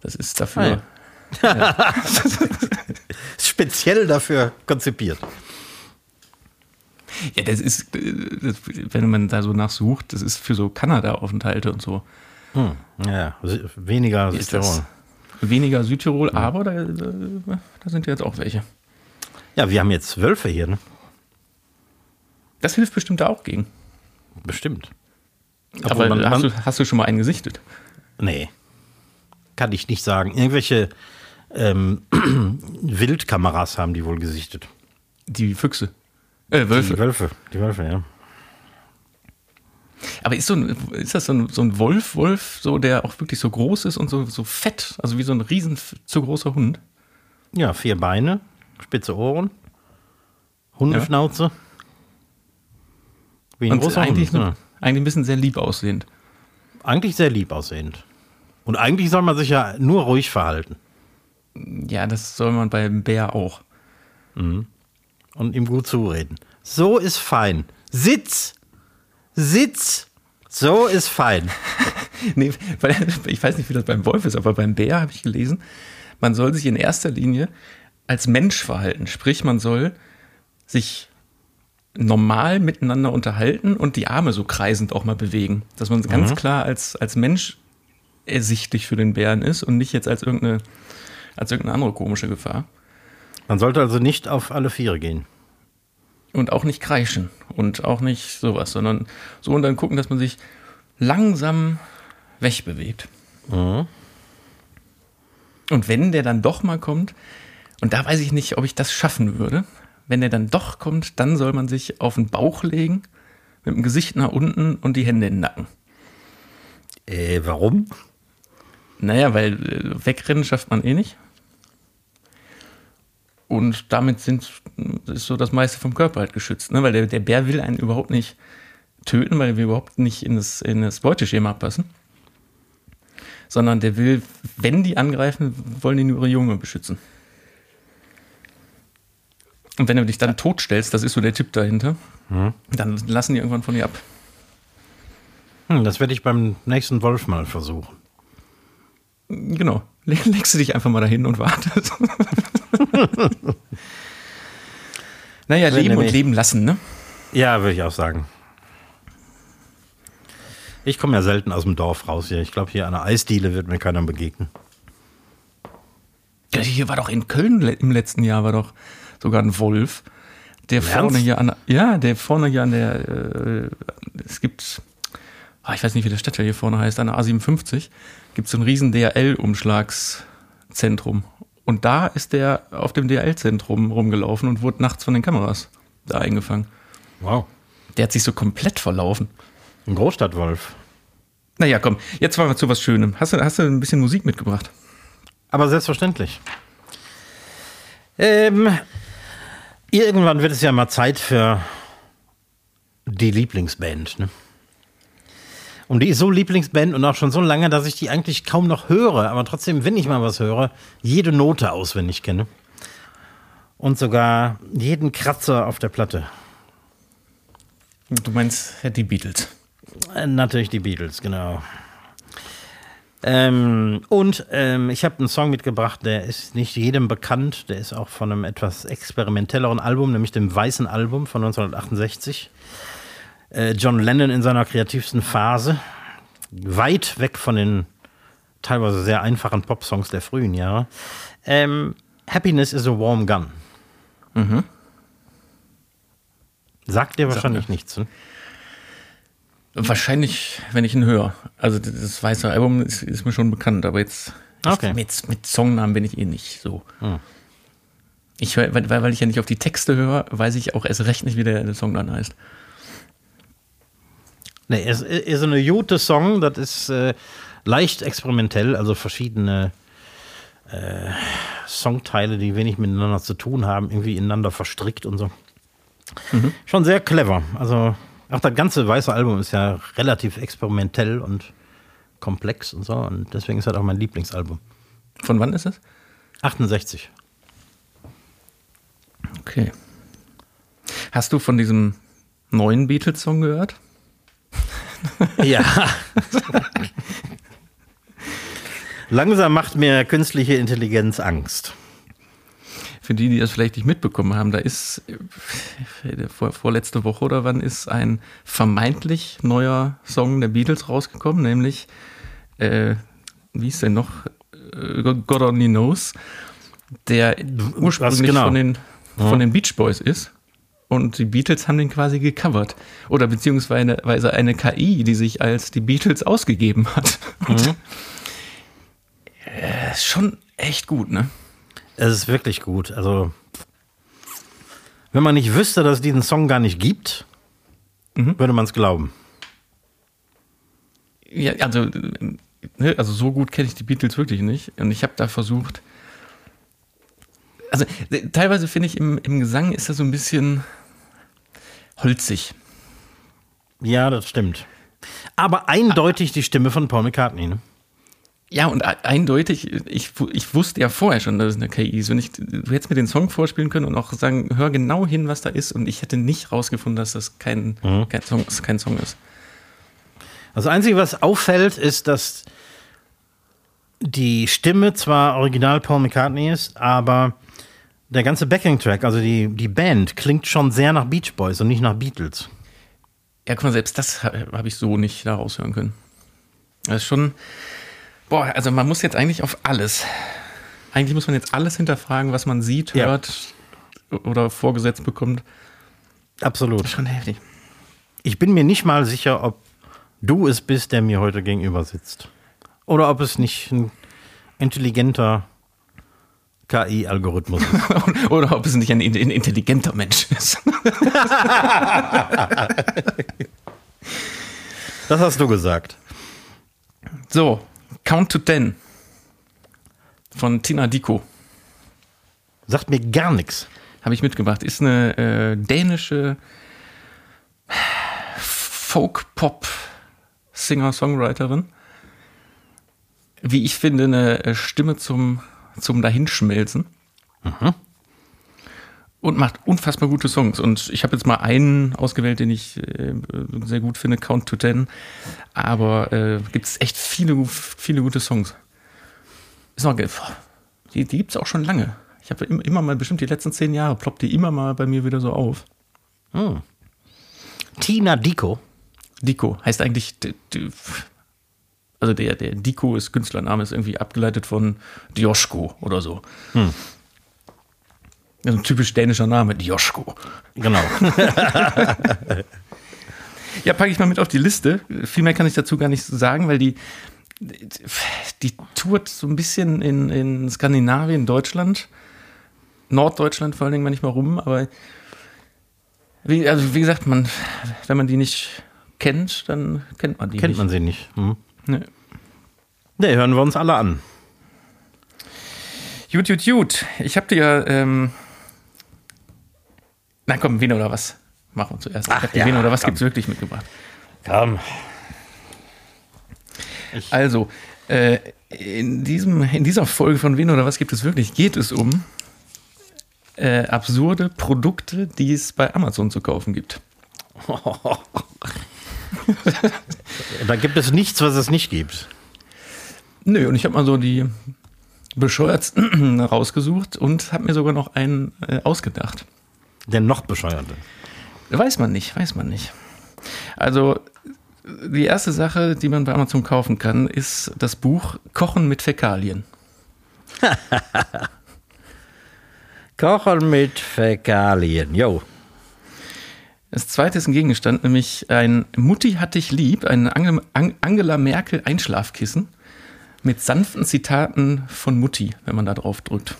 Das ist dafür. Ah, ja. ja. Speziell dafür konzipiert. Ja, das ist, äh, das, wenn man da so nachsucht, das ist für so Kanada-Aufenthalte und so. Hm. Ja, weniger Südtirol. Weniger Südtirol, hm. aber da, da, sind jetzt auch welche. Ja, wir haben jetzt Wölfe hier, ne? Das hilft bestimmt auch gegen. Bestimmt. Aber man, hast, du, hast, du, schon mal einen gesichtet? Nee. Kann ich nicht sagen. Irgendwelche ähm, Wildkameras haben die wohl gesichtet. Die Füchse. Äh, Wölfe. Die Wölfe, die Wölfe, ja. Aber ist, so ein, ist das so ein, so ein Wolf, Wolf, so, der auch wirklich so groß ist und so, so fett, also wie so ein riesen zu großer Hund? Ja, vier Beine, spitze Ohren, Hundeschnauze. Ja. Wie ein und eigentlich, ja. eigentlich ein bisschen sehr lieb aussehend. Eigentlich sehr lieb aussehend. Und eigentlich soll man sich ja nur ruhig verhalten. Ja, das soll man beim Bär auch. Mhm. Und ihm gut zureden. So ist fein. Sitz! Sitz! So ist fein. nee, weil, ich weiß nicht, wie das beim Wolf ist, aber beim Bär habe ich gelesen, man soll sich in erster Linie als Mensch verhalten. Sprich, man soll sich normal miteinander unterhalten und die Arme so kreisend auch mal bewegen. Dass man ganz mhm. klar als, als Mensch ersichtlich für den Bären ist und nicht jetzt als irgendeine, als irgendeine andere komische Gefahr. Man sollte also nicht auf alle Viere gehen. Und auch nicht kreischen und auch nicht sowas, sondern so und dann gucken, dass man sich langsam wegbewegt. Mhm. Und wenn der dann doch mal kommt, und da weiß ich nicht, ob ich das schaffen würde. Wenn er dann doch kommt, dann soll man sich auf den Bauch legen, mit dem Gesicht nach unten und die Hände in den Nacken. Äh, warum? Naja, weil äh, wegrennen schafft man eh nicht. Und damit sind, ist so das meiste vom Körper halt geschützt. Ne? Weil der, der Bär will einen überhaupt nicht töten, weil wir überhaupt nicht in das, in das Beuteschema passen. Sondern der will, wenn die angreifen, wollen die nur ihre Junge beschützen. Und wenn du dich dann totstellst, das ist so der Tipp dahinter, hm. dann lassen die irgendwann von dir ab. Hm, das werde ich beim nächsten Wolf mal versuchen. Genau. Legst du dich einfach mal dahin und wartest. naja, leben und leben lassen, ne? Ja, würde ich auch sagen. Ich komme ja selten aus dem Dorf raus hier. Ich glaube, hier an der Eisdiele wird mir keiner begegnen. Ja, hier war doch in Köln im letzten Jahr war doch sogar ein Wolf, der Ernst? vorne hier an, ja, der vorne hier an der, äh, es gibt, ah, ich weiß nicht, wie der Stadtteil hier vorne heißt, an der A57, gibt es so ein riesen DRL-Umschlagszentrum. Und da ist der auf dem DRL-Zentrum rumgelaufen und wurde nachts von den Kameras da eingefangen. Wow. Der hat sich so komplett verlaufen. Ein Großstadtwolf. Naja, komm, jetzt waren wir zu was Schönem. Hast du, hast du ein bisschen Musik mitgebracht? Aber selbstverständlich. Ähm, Irgendwann wird es ja mal Zeit für die Lieblingsband. Ne? Und die ist so Lieblingsband und auch schon so lange, dass ich die eigentlich kaum noch höre, aber trotzdem, wenn ich mal was höre, jede Note auswendig kenne. Und sogar jeden Kratzer auf der Platte. Du meinst die Beatles? Äh, natürlich die Beatles, genau. Ähm, und ähm, ich habe einen Song mitgebracht, der ist nicht jedem bekannt. Der ist auch von einem etwas experimentelleren Album, nämlich dem Weißen Album von 1968. Äh, John Lennon in seiner kreativsten Phase. Weit weg von den teilweise sehr einfachen Pop-Songs der frühen Jahre. Ähm, Happiness is a Warm Gun. Mhm. Sagt dir wahrscheinlich Sag nichts. Ne? Wahrscheinlich, wenn ich ihn höre. Also das weiße Album ist, ist mir schon bekannt, aber jetzt okay. mit, mit Songnamen bin ich eh nicht so. Hm. Ich, weil, weil ich ja nicht auf die Texte höre, weiß ich auch erst recht nicht, wie der, der Song dann heißt. Nee, es ist eine gute Song, das ist äh, leicht experimentell, also verschiedene äh, Songteile, die wenig miteinander zu tun haben, irgendwie ineinander verstrickt und so. Mhm. Schon sehr clever. Also auch das ganze weiße Album ist ja relativ experimentell und komplex und so. Und deswegen ist das auch mein Lieblingsalbum. Von wann ist es? 68. Okay. Hast du von diesem neuen Beatles-Song gehört? Ja. Langsam macht mir künstliche Intelligenz Angst für die, die das vielleicht nicht mitbekommen haben, da ist äh, vor, vorletzte Woche oder wann ist ein vermeintlich neuer Song der Beatles rausgekommen, nämlich, äh, wie ist der noch? Äh, God Only Knows, der ursprünglich genau? von, den, von den Beach Boys ist. Und die Beatles haben den quasi gecovert. Oder beziehungsweise eine KI, die sich als die Beatles ausgegeben hat. Und, mhm. äh, schon echt gut, ne? Es ist wirklich gut. Also, wenn man nicht wüsste, dass es diesen Song gar nicht gibt, mhm. würde man es glauben. Ja, also, ne, also so gut kenne ich die Beatles wirklich nicht. Und ich habe da versucht. Also, teilweise finde ich im, im Gesang ist er so ein bisschen holzig. Ja, das stimmt. Aber eindeutig die Stimme von Paul McCartney, ne? Ja, und eindeutig, ich, ich wusste ja vorher schon, dass es eine KI ist. Und ich, du hättest mir den Song vorspielen können und auch sagen, hör genau hin, was da ist. Und ich hätte nicht rausgefunden, dass das kein, mhm. kein, Song, kein Song ist. Also, das Einzige, was auffällt, ist, dass die Stimme zwar original Paul McCartney ist, aber der ganze Backing-Track, also die, die Band, klingt schon sehr nach Beach Boys und nicht nach Beatles. Ja, guck mal, selbst das habe ich so nicht da raushören können. Das ist schon Boah, also man muss jetzt eigentlich auf alles. Eigentlich muss man jetzt alles hinterfragen, was man sieht, ja. hört oder vorgesetzt bekommt. Absolut. Schon heftig. Ich bin mir nicht mal sicher, ob du es bist, der mir heute gegenüber sitzt. Oder ob es nicht ein intelligenter KI-Algorithmus ist. Oder ob es nicht ein, ein intelligenter Mensch ist. das hast du gesagt. So, Count to Ten von Tina Diko. Sagt mir gar nichts. Habe ich mitgebracht. Ist eine äh, dänische Folk-Pop-Singer-Songwriterin. Wie ich finde, eine Stimme zum, zum Dahinschmelzen. Mhm und macht unfassbar gute Songs. Und ich habe jetzt mal einen ausgewählt, den ich äh, sehr gut finde, Count to Ten. Aber äh, gibt es echt viele, viele gute Songs. Ist noch, die, die gibt es auch schon lange. Ich habe immer, immer, mal, bestimmt die letzten zehn Jahre, ploppt die immer mal bei mir wieder so auf. Hm. Tina Dico. Dico heißt eigentlich, also der, der Dico ist Künstlername, ist irgendwie abgeleitet von Dioschko oder so. Hm. Ein typisch dänischer Name, Joschko. Genau. ja, packe ich mal mit auf die Liste. Viel mehr kann ich dazu gar nicht sagen, weil die, die tourt so ein bisschen in, in Skandinavien, Deutschland, Norddeutschland vor allen Dingen manchmal rum, aber wie, also wie gesagt, man, wenn man die nicht kennt, dann kennt man die kennt nicht. Kennt man sie nicht. Hm. Nee. nee, hören wir uns alle an. Jut, jut, jut. Ich habe dir ähm, na komm, wen oder was? Machen wir zuerst. Ach, ja, oder was gibt es wirklich mitgebracht? Komm. Ich also, äh, in, diesem, in dieser Folge von Wen oder was gibt es wirklich, geht es um äh, absurde Produkte, die es bei Amazon zu kaufen gibt. da gibt es nichts, was es nicht gibt. Nö, und ich habe mal so die bescheuertsten rausgesucht und habe mir sogar noch einen äh, ausgedacht. Der noch bescheuerte. Weiß man nicht, weiß man nicht. Also die erste Sache, die man bei Amazon kaufen kann, ist das Buch Kochen mit Fäkalien. Kochen mit Fäkalien, jo. Das zweite ist ein Gegenstand, nämlich ein Mutti hat dich lieb, ein Angela Merkel Einschlafkissen mit sanften Zitaten von Mutti, wenn man da drauf drückt.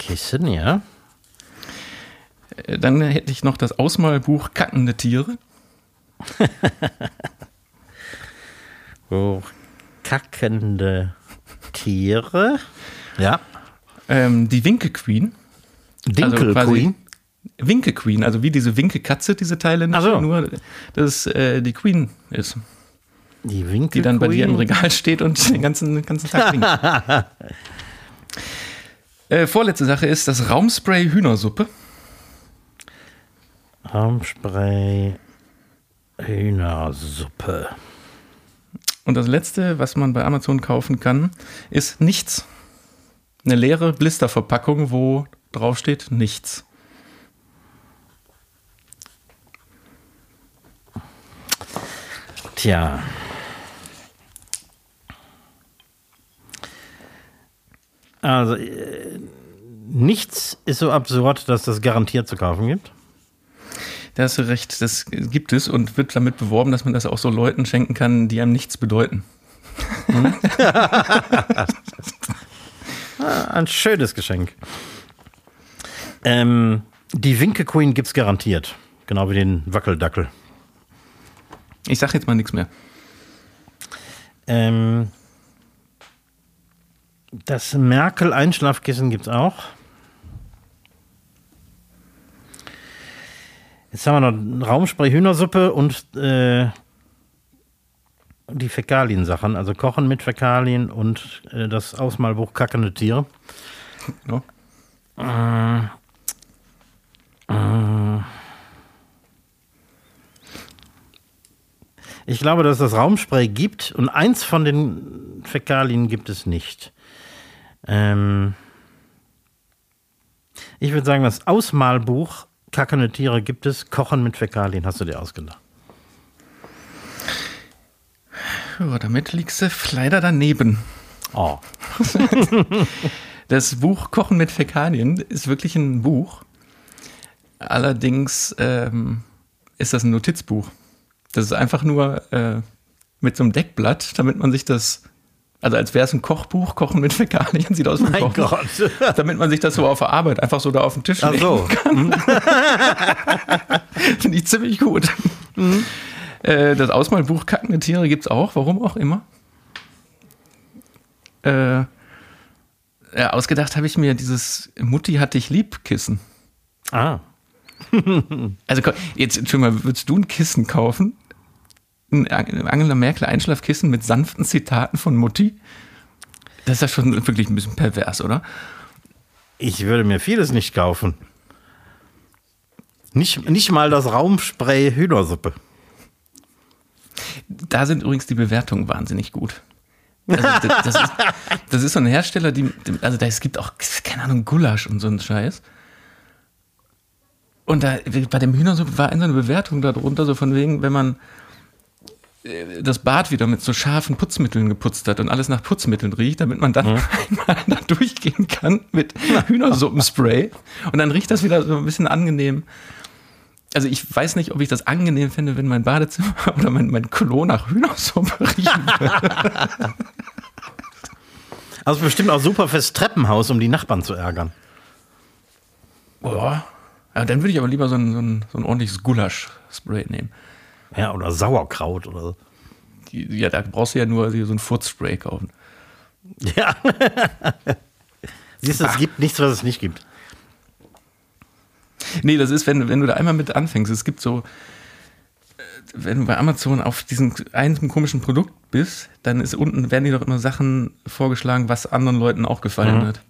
Einschlafkissen, ja. Äh, dann hätte ich noch das Ausmalbuch Kackende Tiere. Buch Kackende Tiere. Ja. Ähm, die Winke Queen. Dinkel also Queen? Winke Queen, also wie diese Winke Katze, diese Teile, so. nur dass äh, die Queen ist. Die Winke Die dann bei dir im Regal steht und den ganzen, ganzen Tag winkt. äh, vorletzte Sache ist das Raumspray Hühnersuppe. Raumspray Hühnersuppe. Und das letzte, was man bei Amazon kaufen kann, ist nichts. Eine leere Blisterverpackung, wo drauf steht nichts. Tja. Also, äh, nichts ist so absurd, dass das garantiert zu kaufen gibt. Da hast du recht, das gibt es und wird damit beworben, dass man das auch so Leuten schenken kann, die einem nichts bedeuten. Hm? Ein schönes Geschenk. Ähm, die Winke Queen gibt es garantiert. Genau wie den Wackeldackel. Ich sag jetzt mal nichts mehr. Ähm, das Merkel-Einschlafkissen gibt es auch. Jetzt haben wir noch Raumspray Hühnersuppe und äh, die Fäkalien-Sachen, also Kochen mit Fäkalien und äh, das Ausmalbuch Kackende Tiere. Ja. Äh, äh, ich glaube, dass es das Raumspray gibt und eins von den Fäkalien gibt es nicht. Ähm ich würde sagen, das Ausmalbuch Kackende Tiere gibt es. Kochen mit Fäkalien hast du dir ausgedacht. Ja, damit liegst du leider daneben. Oh. das Buch Kochen mit Fäkalien ist wirklich ein Buch. Allerdings ähm, ist das ein Notizbuch. Das ist einfach nur äh, mit so einem Deckblatt, damit man sich das also als wäre es ein Kochbuch, Kochen mit Fäkalien, sieht aus wie ein mein Kochbuch. Gott. Damit man sich das so auf der Arbeit einfach so da auf den Tisch Ach so. kann. Finde ich ziemlich gut. Mhm. Äh, das Ausmalbuch Kackende Tiere gibt es auch, warum auch immer. Äh, ja, ausgedacht habe ich mir dieses Mutti hat dich lieb Kissen. Ah. also jetzt, mal, würdest du ein Kissen kaufen? Ein Angela Merkel Einschlafkissen mit sanften Zitaten von Mutti. Das ist ja schon wirklich ein bisschen pervers, oder? Ich würde mir vieles nicht kaufen. Nicht, nicht mal das Raumspray Hühnersuppe. Da sind übrigens die Bewertungen wahnsinnig gut. Also das, das, ist, das, ist, so ein Hersteller, die, also da, es gibt auch, keine Ahnung, Gulasch und so ein Scheiß. Und da, bei dem Hühnersuppe war eine Bewertung darunter, so von wegen, wenn man das Bad wieder mit so scharfen Putzmitteln geputzt hat und alles nach Putzmitteln riecht, damit man dann mhm. einmal da durchgehen kann mit Hühnersuppenspray und dann riecht das wieder so ein bisschen angenehm. Also ich weiß nicht, ob ich das angenehm finde, wenn mein Badezimmer oder mein, mein Klo nach Hühnersuppe riecht. Also bestimmt auch super fürs Treppenhaus, um die Nachbarn zu ärgern. Boah. Ja, dann würde ich aber lieber so ein, so ein, so ein ordentliches Gulasch-Spray nehmen. Ja, oder Sauerkraut oder so. Ja, da brauchst du ja nur so ein Furzspray kaufen. Ja. Siehst du, es gibt nichts, was es nicht gibt. nee, das ist, wenn, wenn du da einmal mit anfängst. Es gibt so, äh, wenn du bei Amazon auf diesem einen komischen Produkt bist, dann ist unten, werden dir doch immer Sachen vorgeschlagen, was anderen Leuten auch gefallen mhm. hat.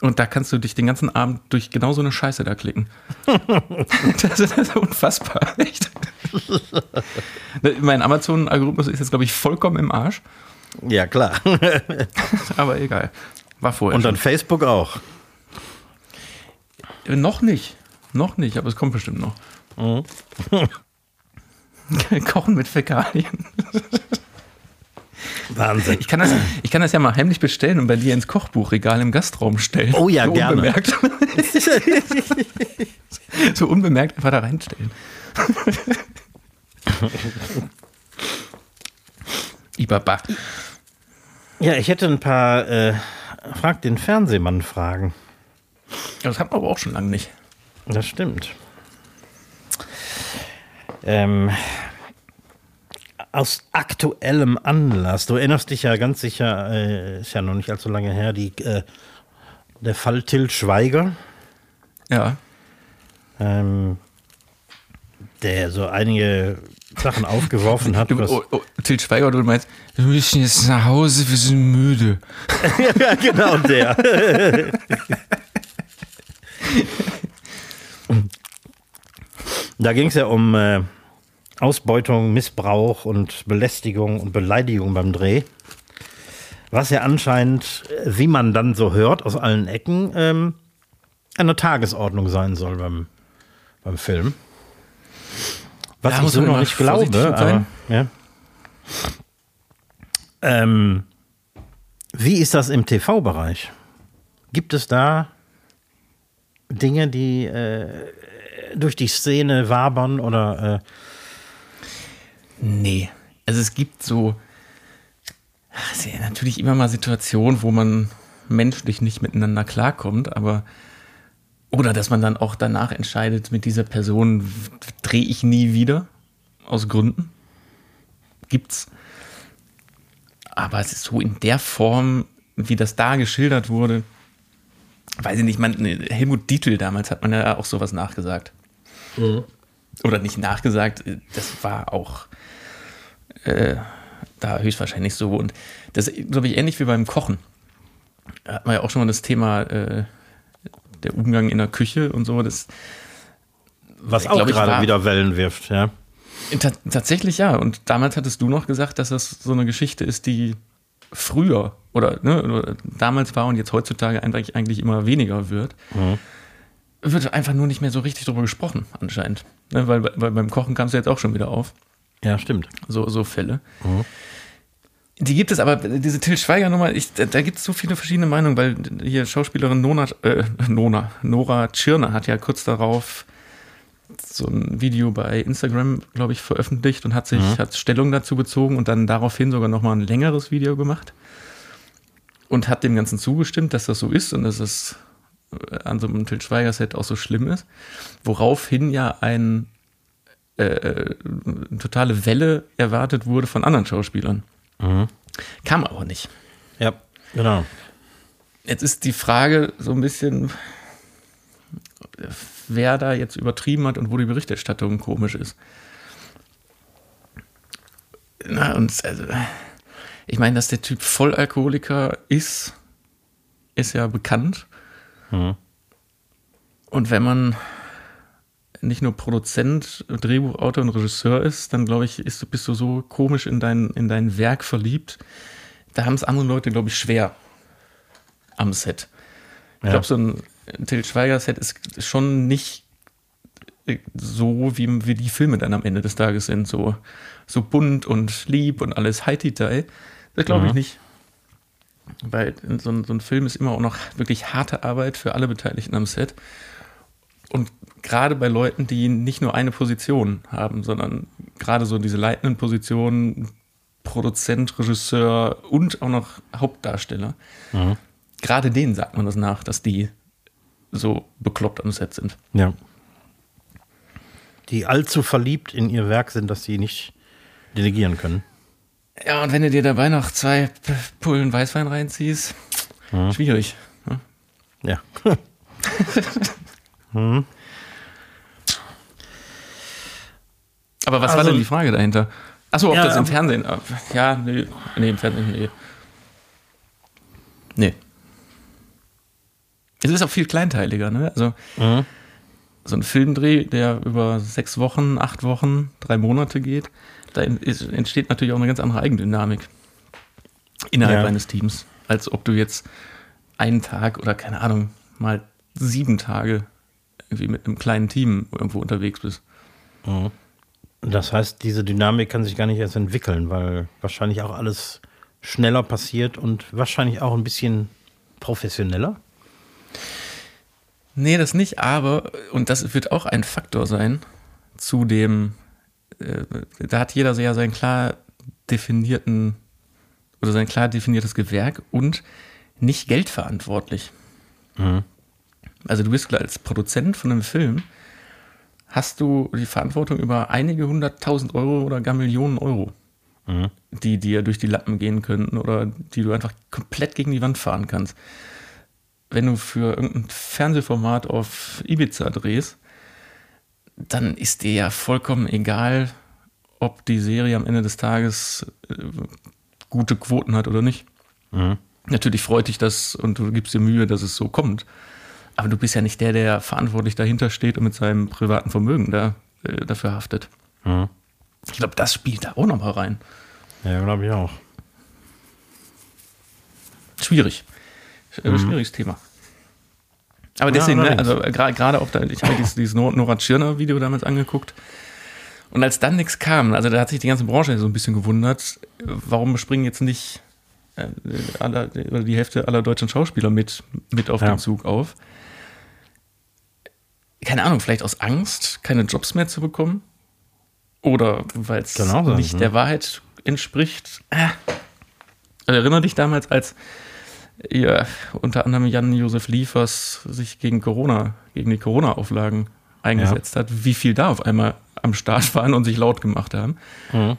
Und da kannst du dich den ganzen Abend durch genau so eine Scheiße da klicken. das, ist, das ist unfassbar, echt. mein Amazon-Algorithmus ist jetzt, glaube ich, vollkommen im Arsch. Ja, klar. Aber egal. War vorher. Und dann schon. Facebook auch. Noch nicht. Noch nicht, aber es kommt bestimmt noch. Mhm. Kochen mit Fäkalien. Wahnsinn. Ich kann, das, ich kann das ja mal heimlich bestellen und bei dir ins Kochbuchregal im Gastraum stellen. Oh ja, so gerne. Unbemerkt. so unbemerkt einfach da reinstellen. Ibaba. Ja, ich hätte ein paar äh, Frag den Fernsehmann Fragen. Das hat man aber auch schon lange nicht. Das stimmt. Ähm, aus aktuellem Anlass, du erinnerst dich ja ganz sicher, äh, ist ja noch nicht allzu lange her, die, äh, der Fall Till Schweiger. Ja. Ähm, der so einige Sachen aufgeworfen hat. Du, oh, oh, Til Schweiger, du meinst, wir müssen jetzt nach Hause, wir sind müde. ja, genau der. da ging es ja um äh, Ausbeutung, Missbrauch und Belästigung und Beleidigung beim Dreh. Was ja anscheinend, wie man dann so hört aus allen Ecken, ähm, eine Tagesordnung sein soll beim, beim Film. Was ich so noch nicht glaube. Aber, ja. ähm, wie ist das im TV-Bereich? Gibt es da Dinge, die äh, durch die Szene wabern oder? Äh nee, also es gibt so es ja natürlich immer mal Situationen, wo man menschlich nicht miteinander klarkommt, aber oder dass man dann auch danach entscheidet, mit dieser Person drehe ich nie wieder, aus Gründen. Gibt's. Aber es ist so in der Form, wie das da geschildert wurde, weiß ich nicht, man, Helmut Dietl damals hat man ja auch sowas nachgesagt. Mhm. Oder nicht nachgesagt, das war auch äh, da höchstwahrscheinlich so. Und das ist, glaube ich, ähnlich wie beim Kochen. Da hat man ja auch schon mal das Thema äh, der Umgang in der Küche und so. Das, Was auch gerade wieder Wellen wirft, ja. tatsächlich ja. Und damals hattest du noch gesagt, dass das so eine Geschichte ist, die früher oder ne, damals war und jetzt heutzutage eigentlich, eigentlich immer weniger wird. Mhm. Wird einfach nur nicht mehr so richtig drüber gesprochen, anscheinend. Ne, weil, weil beim Kochen kam es ja jetzt auch schon wieder auf. Ja, stimmt. So, so Fälle. Mhm. Die gibt es aber, diese Till Schweiger-Nummer, da, da gibt es so viele verschiedene Meinungen, weil hier Schauspielerin Nona, äh, Nona, Nora Tschirner hat ja kurz darauf so ein Video bei Instagram, glaube ich, veröffentlicht und hat sich, mhm. hat Stellung dazu bezogen und dann daraufhin sogar nochmal ein längeres Video gemacht und hat dem Ganzen zugestimmt, dass das so ist und dass es an so einem Till Schweiger-Set auch so schlimm ist. Woraufhin ja ein, äh, äh eine totale Welle erwartet wurde von anderen Schauspielern. Mhm. Kam aber nicht. Ja, genau. Jetzt ist die Frage so ein bisschen, wer da jetzt übertrieben hat und wo die Berichterstattung komisch ist. Na, und also, ich meine, dass der Typ Vollalkoholiker ist, ist ja bekannt. Mhm. Und wenn man nicht nur Produzent, Drehbuchautor und Regisseur ist, dann glaube ich, ist, bist du so komisch in dein, in dein Werk verliebt. Da haben es andere Leute, glaube ich, schwer am Set. Ich glaube, so ein Till Schweiger-Set ist schon nicht so, wie, wie die Filme dann am Ende des Tages sind. So, so bunt und lieb und alles High-Detail. Das glaube ich mhm. nicht. Weil so ein, so ein Film ist immer auch noch wirklich harte Arbeit für alle Beteiligten am Set. Und gerade bei Leuten, die nicht nur eine Position haben, sondern gerade so diese leitenden Positionen, Produzent, Regisseur und auch noch Hauptdarsteller, mhm. gerade denen sagt man das nach, dass die so bekloppt am Set sind. Ja. Die allzu verliebt in ihr Werk sind, dass sie nicht delegieren können. Ja, und wenn du dir dabei noch zwei Pullen Weißwein reinziehst, mhm. schwierig. Ne? Ja. hm. Aber was also, war denn die Frage dahinter? Achso, ob ja, das im Fernsehen. Äh, ja, nee, nee, im Fernsehen, nee. Nee. Es ist auch viel kleinteiliger, ne? Also mhm. so ein Filmdreh, der über sechs Wochen, acht Wochen, drei Monate geht, da entsteht natürlich auch eine ganz andere Eigendynamik innerhalb ja. eines Teams, als ob du jetzt einen Tag oder keine Ahnung, mal sieben Tage irgendwie mit einem kleinen Team irgendwo unterwegs bist. Mhm. Das heißt, diese Dynamik kann sich gar nicht erst entwickeln, weil wahrscheinlich auch alles schneller passiert und wahrscheinlich auch ein bisschen professioneller. Nee, das nicht, aber, und das wird auch ein Faktor sein, zu dem, äh, da hat jeder ja seinen klar definierten oder sein klar definiertes Gewerk und nicht geldverantwortlich. Mhm. Also du bist als Produzent von einem Film, hast du die Verantwortung über einige hunderttausend Euro oder gar Millionen Euro, mhm. die dir durch die Lappen gehen könnten oder die du einfach komplett gegen die Wand fahren kannst wenn du für irgendein Fernsehformat auf Ibiza drehst, dann ist dir ja vollkommen egal, ob die Serie am Ende des Tages äh, gute Quoten hat oder nicht. Mhm. Natürlich freut dich das und du gibst dir Mühe, dass es so kommt. Aber du bist ja nicht der, der verantwortlich dahinter steht und mit seinem privaten Vermögen da, äh, dafür haftet. Mhm. Ich glaube, das spielt da auch nochmal rein. Ja, glaube ich auch. Schwierig. Äh, mhm. Schwieriges Thema. Aber deswegen, ja, ne, also gerade auch da, ich habe dieses, dieses Nora Tschirner-Video damals angeguckt. Und als dann nichts kam, also da hat sich die ganze Branche so ein bisschen gewundert, warum springen jetzt nicht äh, aller, die Hälfte aller deutschen Schauspieler mit, mit auf ja. den Zug auf. Keine Ahnung, vielleicht aus Angst, keine Jobs mehr zu bekommen. Oder weil es nicht ne? der Wahrheit entspricht. Äh. Also erinnere dich damals, als ja, unter anderem Jan-Josef Liefers sich gegen Corona, gegen die Corona-Auflagen eingesetzt ja. hat, wie viel da auf einmal am Start waren und sich laut gemacht haben. Mhm.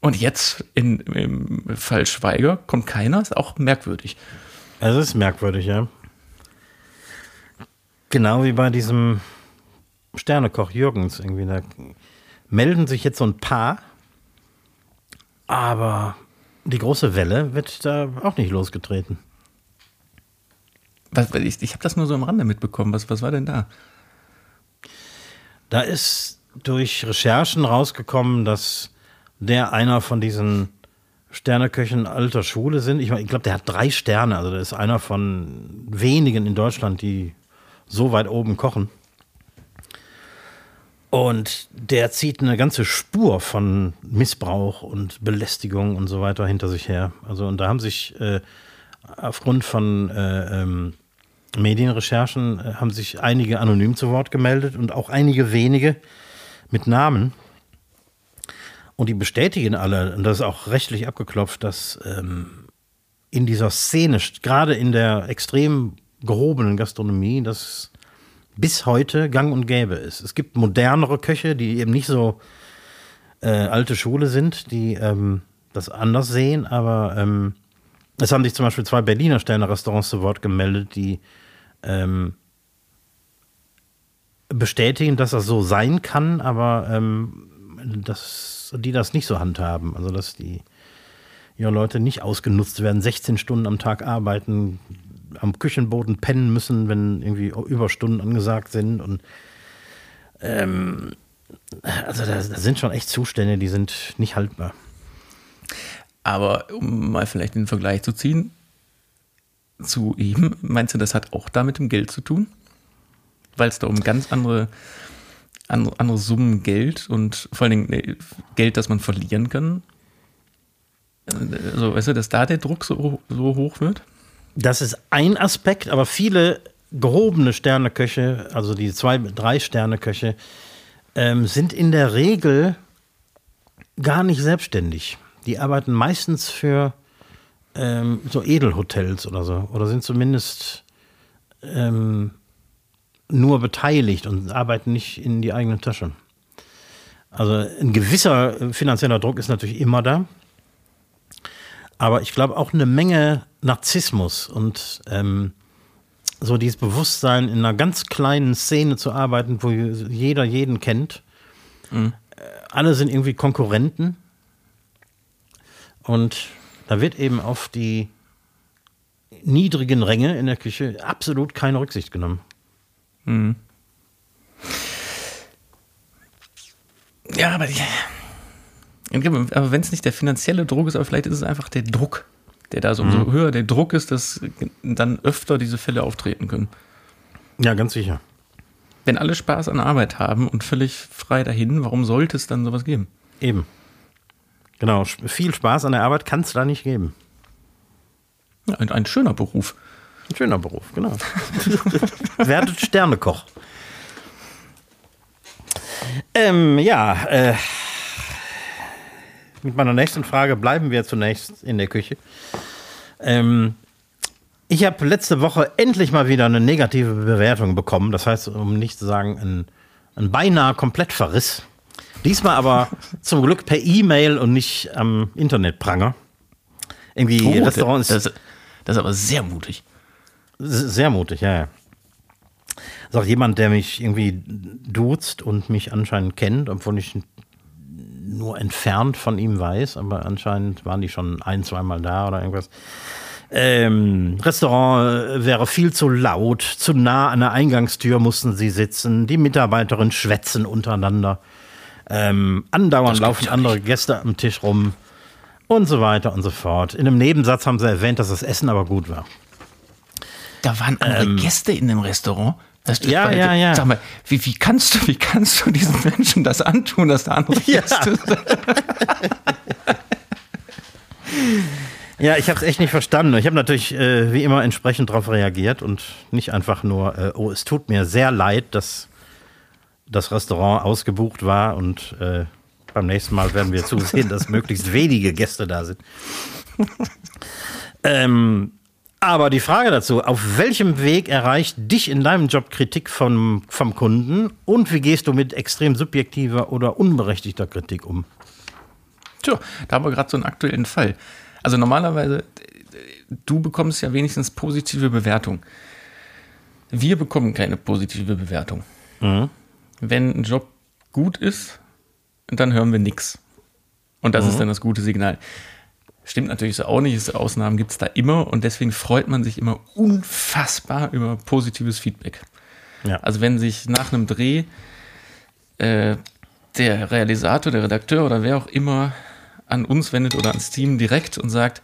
Und jetzt in, im Fall Schweiger kommt keiner, ist auch merkwürdig. Es ist merkwürdig, ja. Genau wie bei diesem Sternekoch Jürgens irgendwie. Da melden sich jetzt so ein paar, aber die große Welle wird da auch nicht losgetreten. Was, ich ich habe das nur so am Rande mitbekommen. Was, was war denn da? Da ist durch Recherchen rausgekommen, dass der einer von diesen Sterneköchen alter Schule sind. Ich, ich glaube, der hat drei Sterne. Also der ist einer von wenigen in Deutschland, die so weit oben kochen. Und der zieht eine ganze Spur von Missbrauch und Belästigung und so weiter hinter sich her. Also, und da haben sich äh, aufgrund von äh, ähm, Medienrecherchen äh, haben sich einige anonym zu Wort gemeldet und auch einige wenige mit Namen. Und die bestätigen alle, und das ist auch rechtlich abgeklopft, dass ähm, in dieser Szene, gerade in der extrem gehobenen Gastronomie, dass bis heute gang und gäbe ist. Es gibt modernere Köche, die eben nicht so äh, alte Schule sind, die ähm, das anders sehen, aber ähm, es haben sich zum Beispiel zwei Berliner Sterne-Restaurants zu Wort gemeldet, die ähm, bestätigen, dass das so sein kann, aber ähm, dass die das nicht so handhaben. Also dass die ja, Leute nicht ausgenutzt werden, 16 Stunden am Tag arbeiten, am Küchenboden pennen müssen, wenn irgendwie Überstunden angesagt sind. Und ähm, also da, da sind schon echt Zustände, die sind nicht haltbar. Aber um mal vielleicht den Vergleich zu ziehen zu ihm, meinst du, das hat auch da mit dem Geld zu tun? Weil es da um ganz andere, andere, andere Summen Geld und vor allen Dingen Geld, das man verlieren kann. Also, weißt du, dass da der Druck so, so hoch wird? Das ist ein Aspekt, aber viele gehobene Sterneköche, also die zwei, drei Sterneköche, ähm, sind in der Regel gar nicht selbstständig. Die arbeiten meistens für ähm, so Edelhotels oder so, oder sind zumindest ähm, nur beteiligt und arbeiten nicht in die eigene Tasche. Also ein gewisser finanzieller Druck ist natürlich immer da. Aber ich glaube auch eine Menge Narzissmus und ähm, so dieses Bewusstsein, in einer ganz kleinen Szene zu arbeiten, wo jeder jeden kennt, Mhm. Alle sind irgendwie Konkurrenten. Und da wird eben auf die niedrigen Ränge in der Küche absolut keine Rücksicht genommen. Mhm. Ja, aber, aber wenn es nicht der finanzielle Druck ist, aber vielleicht ist es einfach der Druck, der da so mhm. umso höher der Druck ist, dass dann öfter diese Fälle auftreten können. Ja, ganz sicher. Wenn alle Spaß an Arbeit haben und völlig frei dahin, warum sollte es dann sowas geben? Eben. Genau, viel Spaß an der Arbeit kann es da nicht geben. Ja, ein, ein schöner Beruf. Ein schöner Beruf, genau. Werdet Sternekoch. Ähm, ja, äh, mit meiner nächsten Frage bleiben wir zunächst in der Küche. Ähm, ich habe letzte Woche endlich mal wieder eine negative Bewertung bekommen. Das heißt, um nicht zu sagen, ein, ein beinahe Komplettverriss. Diesmal aber zum Glück per E-Mail und nicht am Internetpranger. Irgendwie oh, Restaurants. Das, das ist aber sehr mutig. Sehr mutig, ja, ja. Das ist auch jemand, der mich irgendwie duzt und mich anscheinend kennt, obwohl ich nur entfernt von ihm weiß, aber anscheinend waren die schon ein, zweimal da oder irgendwas. Ähm, Restaurant wäre viel zu laut, zu nah an der Eingangstür mussten sie sitzen, die Mitarbeiterinnen schwätzen untereinander. Ähm, andauernd laufen andere Gäste am Tisch rum und so weiter und so fort. In einem Nebensatz haben sie erwähnt, dass das Essen aber gut war. Da waren andere ähm, Gäste in dem Restaurant. Das, ja, bei, ja, ja. Sag mal, wie, wie, kannst du, wie kannst du diesen Menschen das antun, dass da andere sind? Ja, ich habe es echt nicht verstanden. Ich habe natürlich äh, wie immer entsprechend darauf reagiert und nicht einfach nur, äh, oh, es tut mir sehr leid, dass das Restaurant ausgebucht war und äh, beim nächsten Mal werden wir zusehen, dass möglichst wenige Gäste da sind. ähm, aber die Frage dazu, auf welchem Weg erreicht dich in deinem Job Kritik vom, vom Kunden und wie gehst du mit extrem subjektiver oder unberechtigter Kritik um? Tja, da haben wir gerade so einen aktuellen Fall. Also normalerweise, du bekommst ja wenigstens positive Bewertung. Wir bekommen keine positive Bewertung. Mhm. Wenn ein Job gut ist, dann hören wir nichts. Und das mhm. ist dann das gute Signal. Stimmt natürlich so auch nicht. Ausnahmen gibt es da immer und deswegen freut man sich immer unfassbar über positives Feedback. Ja. Also wenn sich nach einem Dreh äh, der Realisator, der Redakteur oder wer auch immer an uns wendet oder ans Team direkt und sagt,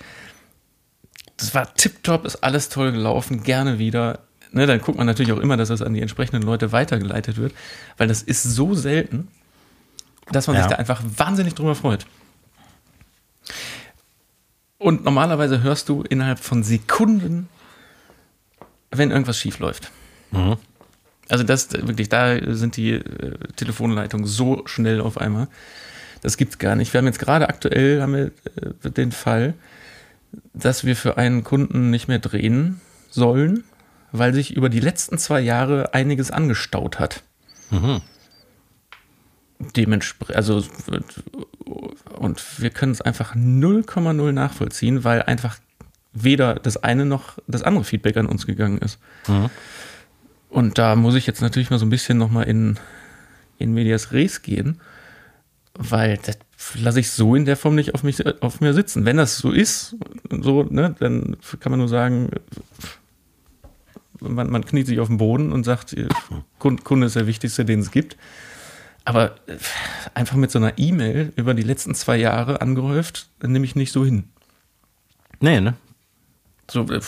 das war tipptopp, ist alles toll gelaufen, gerne wieder. Ne, dann guckt man natürlich auch immer, dass das an die entsprechenden Leute weitergeleitet wird, weil das ist so selten, dass man ja. sich da einfach wahnsinnig drüber freut. Und normalerweise hörst du innerhalb von Sekunden, wenn irgendwas schief läuft. Mhm. Also das wirklich, da sind die äh, Telefonleitungen so schnell auf einmal. Das gibt's gar nicht. Wir haben jetzt gerade aktuell haben wir äh, den Fall, dass wir für einen Kunden nicht mehr drehen sollen, weil sich über die letzten zwei Jahre einiges angestaut hat. Mhm dementsprechend, also und wir können es einfach 0,0 nachvollziehen, weil einfach weder das eine noch das andere Feedback an uns gegangen ist. Mhm. Und da muss ich jetzt natürlich mal so ein bisschen nochmal in, in Medias Res gehen, weil das lasse ich so in der Form nicht auf, mich, auf mir sitzen. Wenn das so ist, so, ne, dann kann man nur sagen, man, man kniet sich auf den Boden und sagt, Kunde ist der wichtigste, den es gibt. Aber äh, einfach mit so einer E-Mail über die letzten zwei Jahre angehäuft, nehme ich nicht so hin. Nee, ne? So, äh,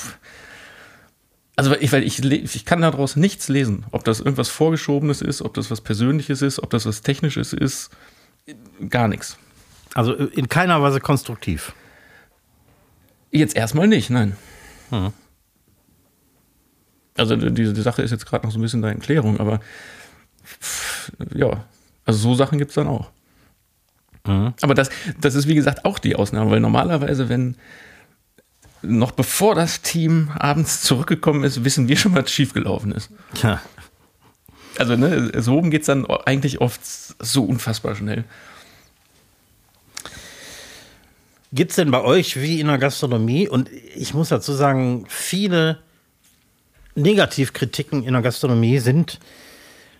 also ich, weil ich, ich kann daraus nichts lesen. Ob das irgendwas Vorgeschobenes ist, ob das was Persönliches ist, ob das was Technisches ist. Gar nichts. Also äh, in keiner Weise konstruktiv. Jetzt erstmal nicht, nein. Hm. Also die, die Sache ist jetzt gerade noch so ein bisschen da in Klärung, aber ja, also so Sachen gibt es dann auch. Mhm. Aber das, das ist wie gesagt auch die Ausnahme, weil normalerweise, wenn noch bevor das Team abends zurückgekommen ist, wissen wir schon, was schiefgelaufen ist. Ja. Also ne, so oben geht es dann eigentlich oft so unfassbar schnell. Gibt es denn bei euch wie in der Gastronomie, und ich muss dazu sagen, viele Negativkritiken in der Gastronomie sind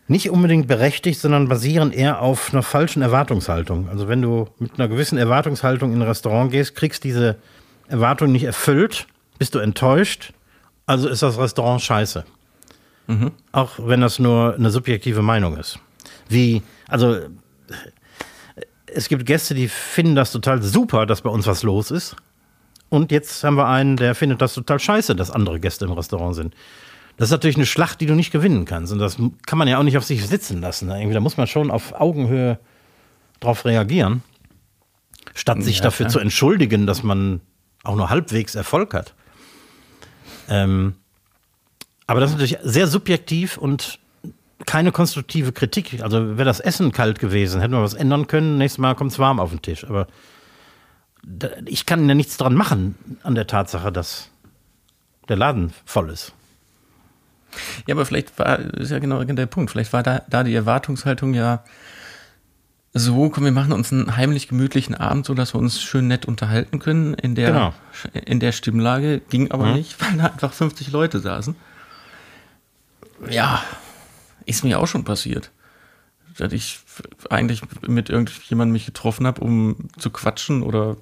nicht unbedingt berechtigt, sondern basieren eher auf einer falschen Erwartungshaltung. Also wenn du mit einer gewissen Erwartungshaltung in ein Restaurant gehst, kriegst diese Erwartung nicht erfüllt, bist du enttäuscht, also ist das Restaurant scheiße. Mhm. Auch wenn das nur eine subjektive Meinung ist. Wie, also es gibt Gäste, die finden das total super, dass bei uns was los ist. Und jetzt haben wir einen, der findet das total scheiße, dass andere Gäste im Restaurant sind. Das ist natürlich eine Schlacht, die du nicht gewinnen kannst. Und das kann man ja auch nicht auf sich sitzen lassen. Irgendwie, da muss man schon auf Augenhöhe drauf reagieren. Statt sich ja, dafür ja. zu entschuldigen, dass man auch nur halbwegs Erfolg hat. Ähm, aber das ist natürlich sehr subjektiv und keine konstruktive Kritik. Also wäre das Essen kalt gewesen, hätten wir was ändern können. Nächstes Mal kommt es warm auf den Tisch. Aber ich kann ja nichts dran machen an der Tatsache, dass der Laden voll ist. Ja, aber vielleicht war, ist ja genau der Punkt, vielleicht war da, da die Erwartungshaltung ja so, komm, wir machen uns einen heimlich gemütlichen Abend, so dass wir uns schön nett unterhalten können in der, genau. in der Stimmlage. Ging aber mhm. nicht, weil da einfach 50 Leute saßen. Ja, ist mir auch schon passiert. Dass ich eigentlich mit irgendjemandem mich getroffen habe, um zu quatschen oder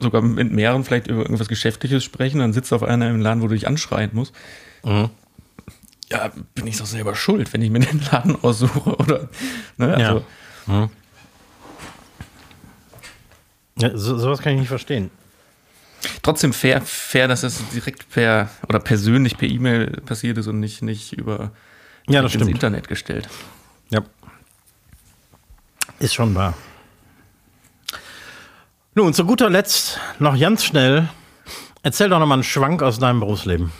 sogar mit mehreren vielleicht über irgendwas Geschäftliches sprechen, dann sitzt auf einer im Laden, wo du dich anschreien musst. Mhm. Ja, bin ich doch selber schuld, wenn ich mir den Laden aussuche, oder? Ne, also, ja. Mhm. ja so, sowas kann ich nicht verstehen. Trotzdem fair, fair, dass das direkt per oder persönlich per E-Mail passiert ist und nicht, nicht über ja, das ins stimmt. Internet gestellt. Ja. Ist schon wahr. Nun, zu guter Letzt noch ganz schnell. Erzähl doch noch mal einen Schwank aus deinem Berufsleben.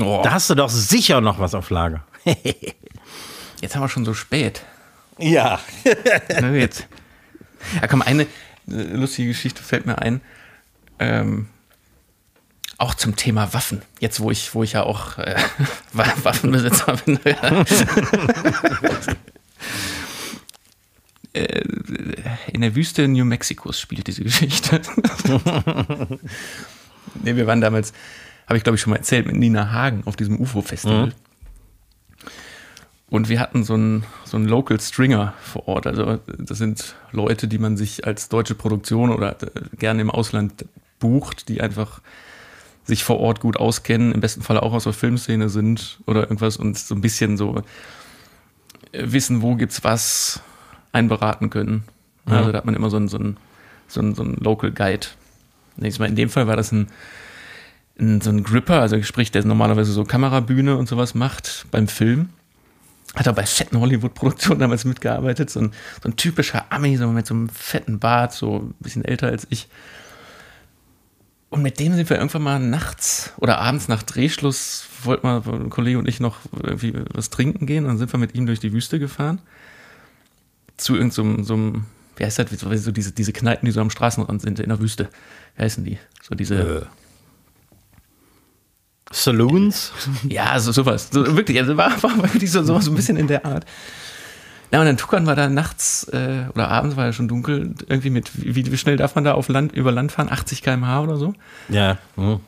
Oh. Da hast du doch sicher noch was auf Lager. jetzt haben wir schon so spät. Ja. Na, jetzt. Ja, komm, eine lustige Geschichte fällt mir ein. Ähm, auch zum Thema Waffen. Jetzt, wo ich, wo ich ja auch äh, Waffenbesitzer bin. Äh, in der Wüste New Mexicos spielt diese Geschichte. nee, wir waren damals, habe ich glaube ich schon mal erzählt, mit Nina Hagen auf diesem UFO-Festival. Mhm. Und wir hatten so einen, so einen Local Stringer vor Ort. Also das sind Leute, die man sich als deutsche Produktion oder äh, gerne im Ausland bucht, die einfach sich vor Ort gut auskennen, im besten Fall auch aus der Filmszene sind oder irgendwas und so ein bisschen so äh, wissen, wo gibt's was, einberaten können. Also da hat man immer so einen, so einen, so einen, so einen Local Guide. Nächstes Mal in dem Fall war das ein, so ein Gripper, also sprich, der normalerweise so Kamerabühne und sowas macht beim Film. Hat er bei fetten Hollywood-Produktionen damals mitgearbeitet. So ein, so ein typischer Ami, so mit so einem fetten Bart, so ein bisschen älter als ich. Und mit dem sind wir irgendwann mal nachts oder abends nach Drehschluss, wollten mal ein Kollege und ich noch irgendwie was trinken gehen und dann sind wir mit ihm durch die Wüste gefahren. Zu irgendeinem, so, so wie heißt das, so diese, diese Kneipen, die so am Straßenrand sind in der Wüste. Wie heißen die? So diese. Äh. Saloons? Ja, so, sowas. So, wirklich, also war, war wirklich so, so ein bisschen in der Art. Ja, und dann tuckern wir da nachts äh, oder abends war ja schon dunkel, irgendwie mit, wie, wie schnell darf man da auf Land, über Land fahren? 80 km/h oder so? Ja. Mhm.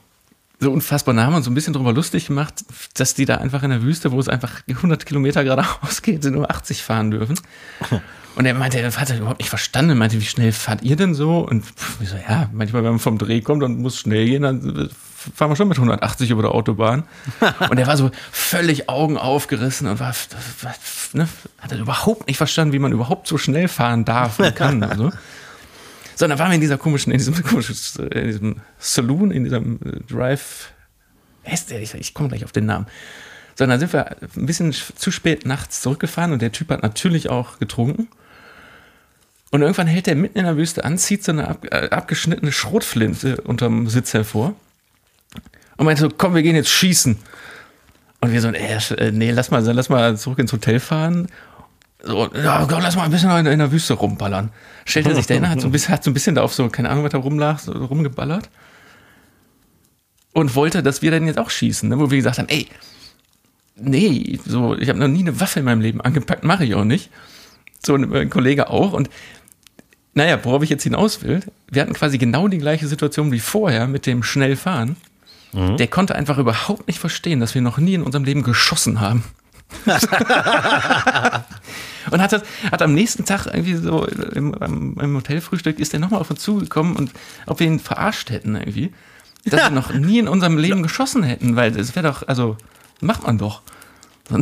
So unfassbar nah haben wir uns so ein bisschen drüber lustig gemacht, dass die da einfach in der Wüste, wo es einfach 100 Kilometer geradeaus geht, sind nur 80 fahren dürfen. Und er meinte, er hat überhaupt nicht verstanden. Er meinte, wie schnell fahrt ihr denn so? Und ich so, ja, manchmal, wenn man vom Dreh kommt und muss schnell gehen, dann fahren wir schon mit 180 über der Autobahn. und er war so völlig Augen aufgerissen und war, ne, hat er überhaupt nicht verstanden, wie man überhaupt so schnell fahren darf und kann. Also. So, dann waren wir in dieser komischen, in diesem komischen, in diesem Saloon, in diesem äh, Drive. Ich, ich komme gleich auf den Namen. So, dann sind wir ein bisschen zu spät nachts zurückgefahren und der Typ hat natürlich auch getrunken. Und irgendwann hält er mitten in der Wüste an, zieht so eine ab, äh, abgeschnittene Schrotflinte unterm Sitz hervor und meinte so, komm, wir gehen jetzt schießen. Und wir so, äh, nee, lass mal, lass mal zurück ins Hotel fahren. So, ja, komm, lass mal ein bisschen in, in der Wüste rumballern. Stellt er sich dahin, hat so ein bisschen, hat so ein bisschen da auf so, keine Ahnung, was da rumlag, so rumgeballert. Und wollte, dass wir dann jetzt auch schießen, ne? wo wir gesagt haben, ey, nee, so, ich habe noch nie eine Waffe in meinem Leben angepackt, mache ich auch nicht. So ein, ein Kollege auch. Und naja, worauf ich jetzt hinaus will, wir hatten quasi genau die gleiche Situation wie vorher mit dem Schnellfahren. Mhm. Der konnte einfach überhaupt nicht verstehen, dass wir noch nie in unserem Leben geschossen haben. und hat, hat am nächsten Tag irgendwie so im, im Hotelfrühstück ist er nochmal auf uns zugekommen und ob wir ihn verarscht hätten irgendwie. Dass wir noch nie in unserem Leben geschossen hätten, weil das wäre doch, also macht man doch.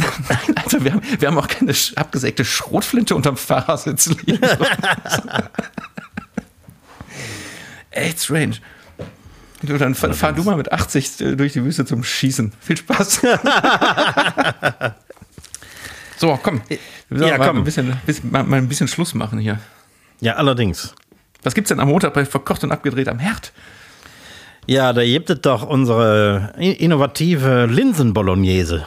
Also wir haben, wir haben auch keine abgesägte Schrotflinte unterm Fahrersitz liegen. Echt strange. Du, dann fahr, fahr, du mal mit 80 äh, durch die Wüste zum Schießen. Viel Spaß. so, komm. Wir ja, mal, komm. Ein bisschen, mal, mal ein bisschen Schluss machen hier. Ja, allerdings. Was gibt's denn am Montag bei Verkocht und Abgedreht am Herd? Ja, da gibt es doch unsere innovative Linsen-Bolognese.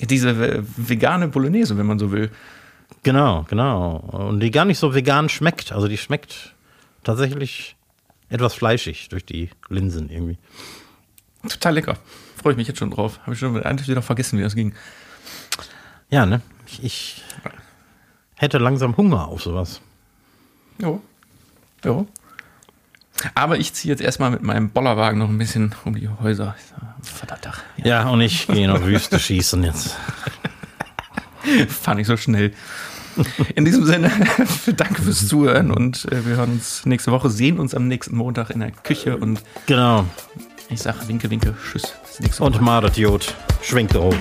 Diese vegane Bolognese, wenn man so will. Genau, genau. Und die gar nicht so vegan schmeckt. Also die schmeckt tatsächlich etwas fleischig durch die Linsen irgendwie. Total lecker. Freue ich mich jetzt schon drauf. Habe ich schon eigentlich wieder vergessen, wie das ging. Ja, ne? Ich, ich hätte langsam Hunger auf sowas. Jo. Jo. Aber ich ziehe jetzt erstmal mit meinem Bollerwagen noch ein bisschen um die Häuser. Verdammt. Ja, ja und ich gehe noch Wüste schießen jetzt. Fahr nicht so schnell. In diesem Sinne, danke fürs Zuhören und äh, wir hören uns nächste Woche, sehen uns am nächsten Montag in der Küche und genau. Ich sage Winke, Winke, Tschüss. Bis nächste Woche. Und Mardertjod, schwenkt rot.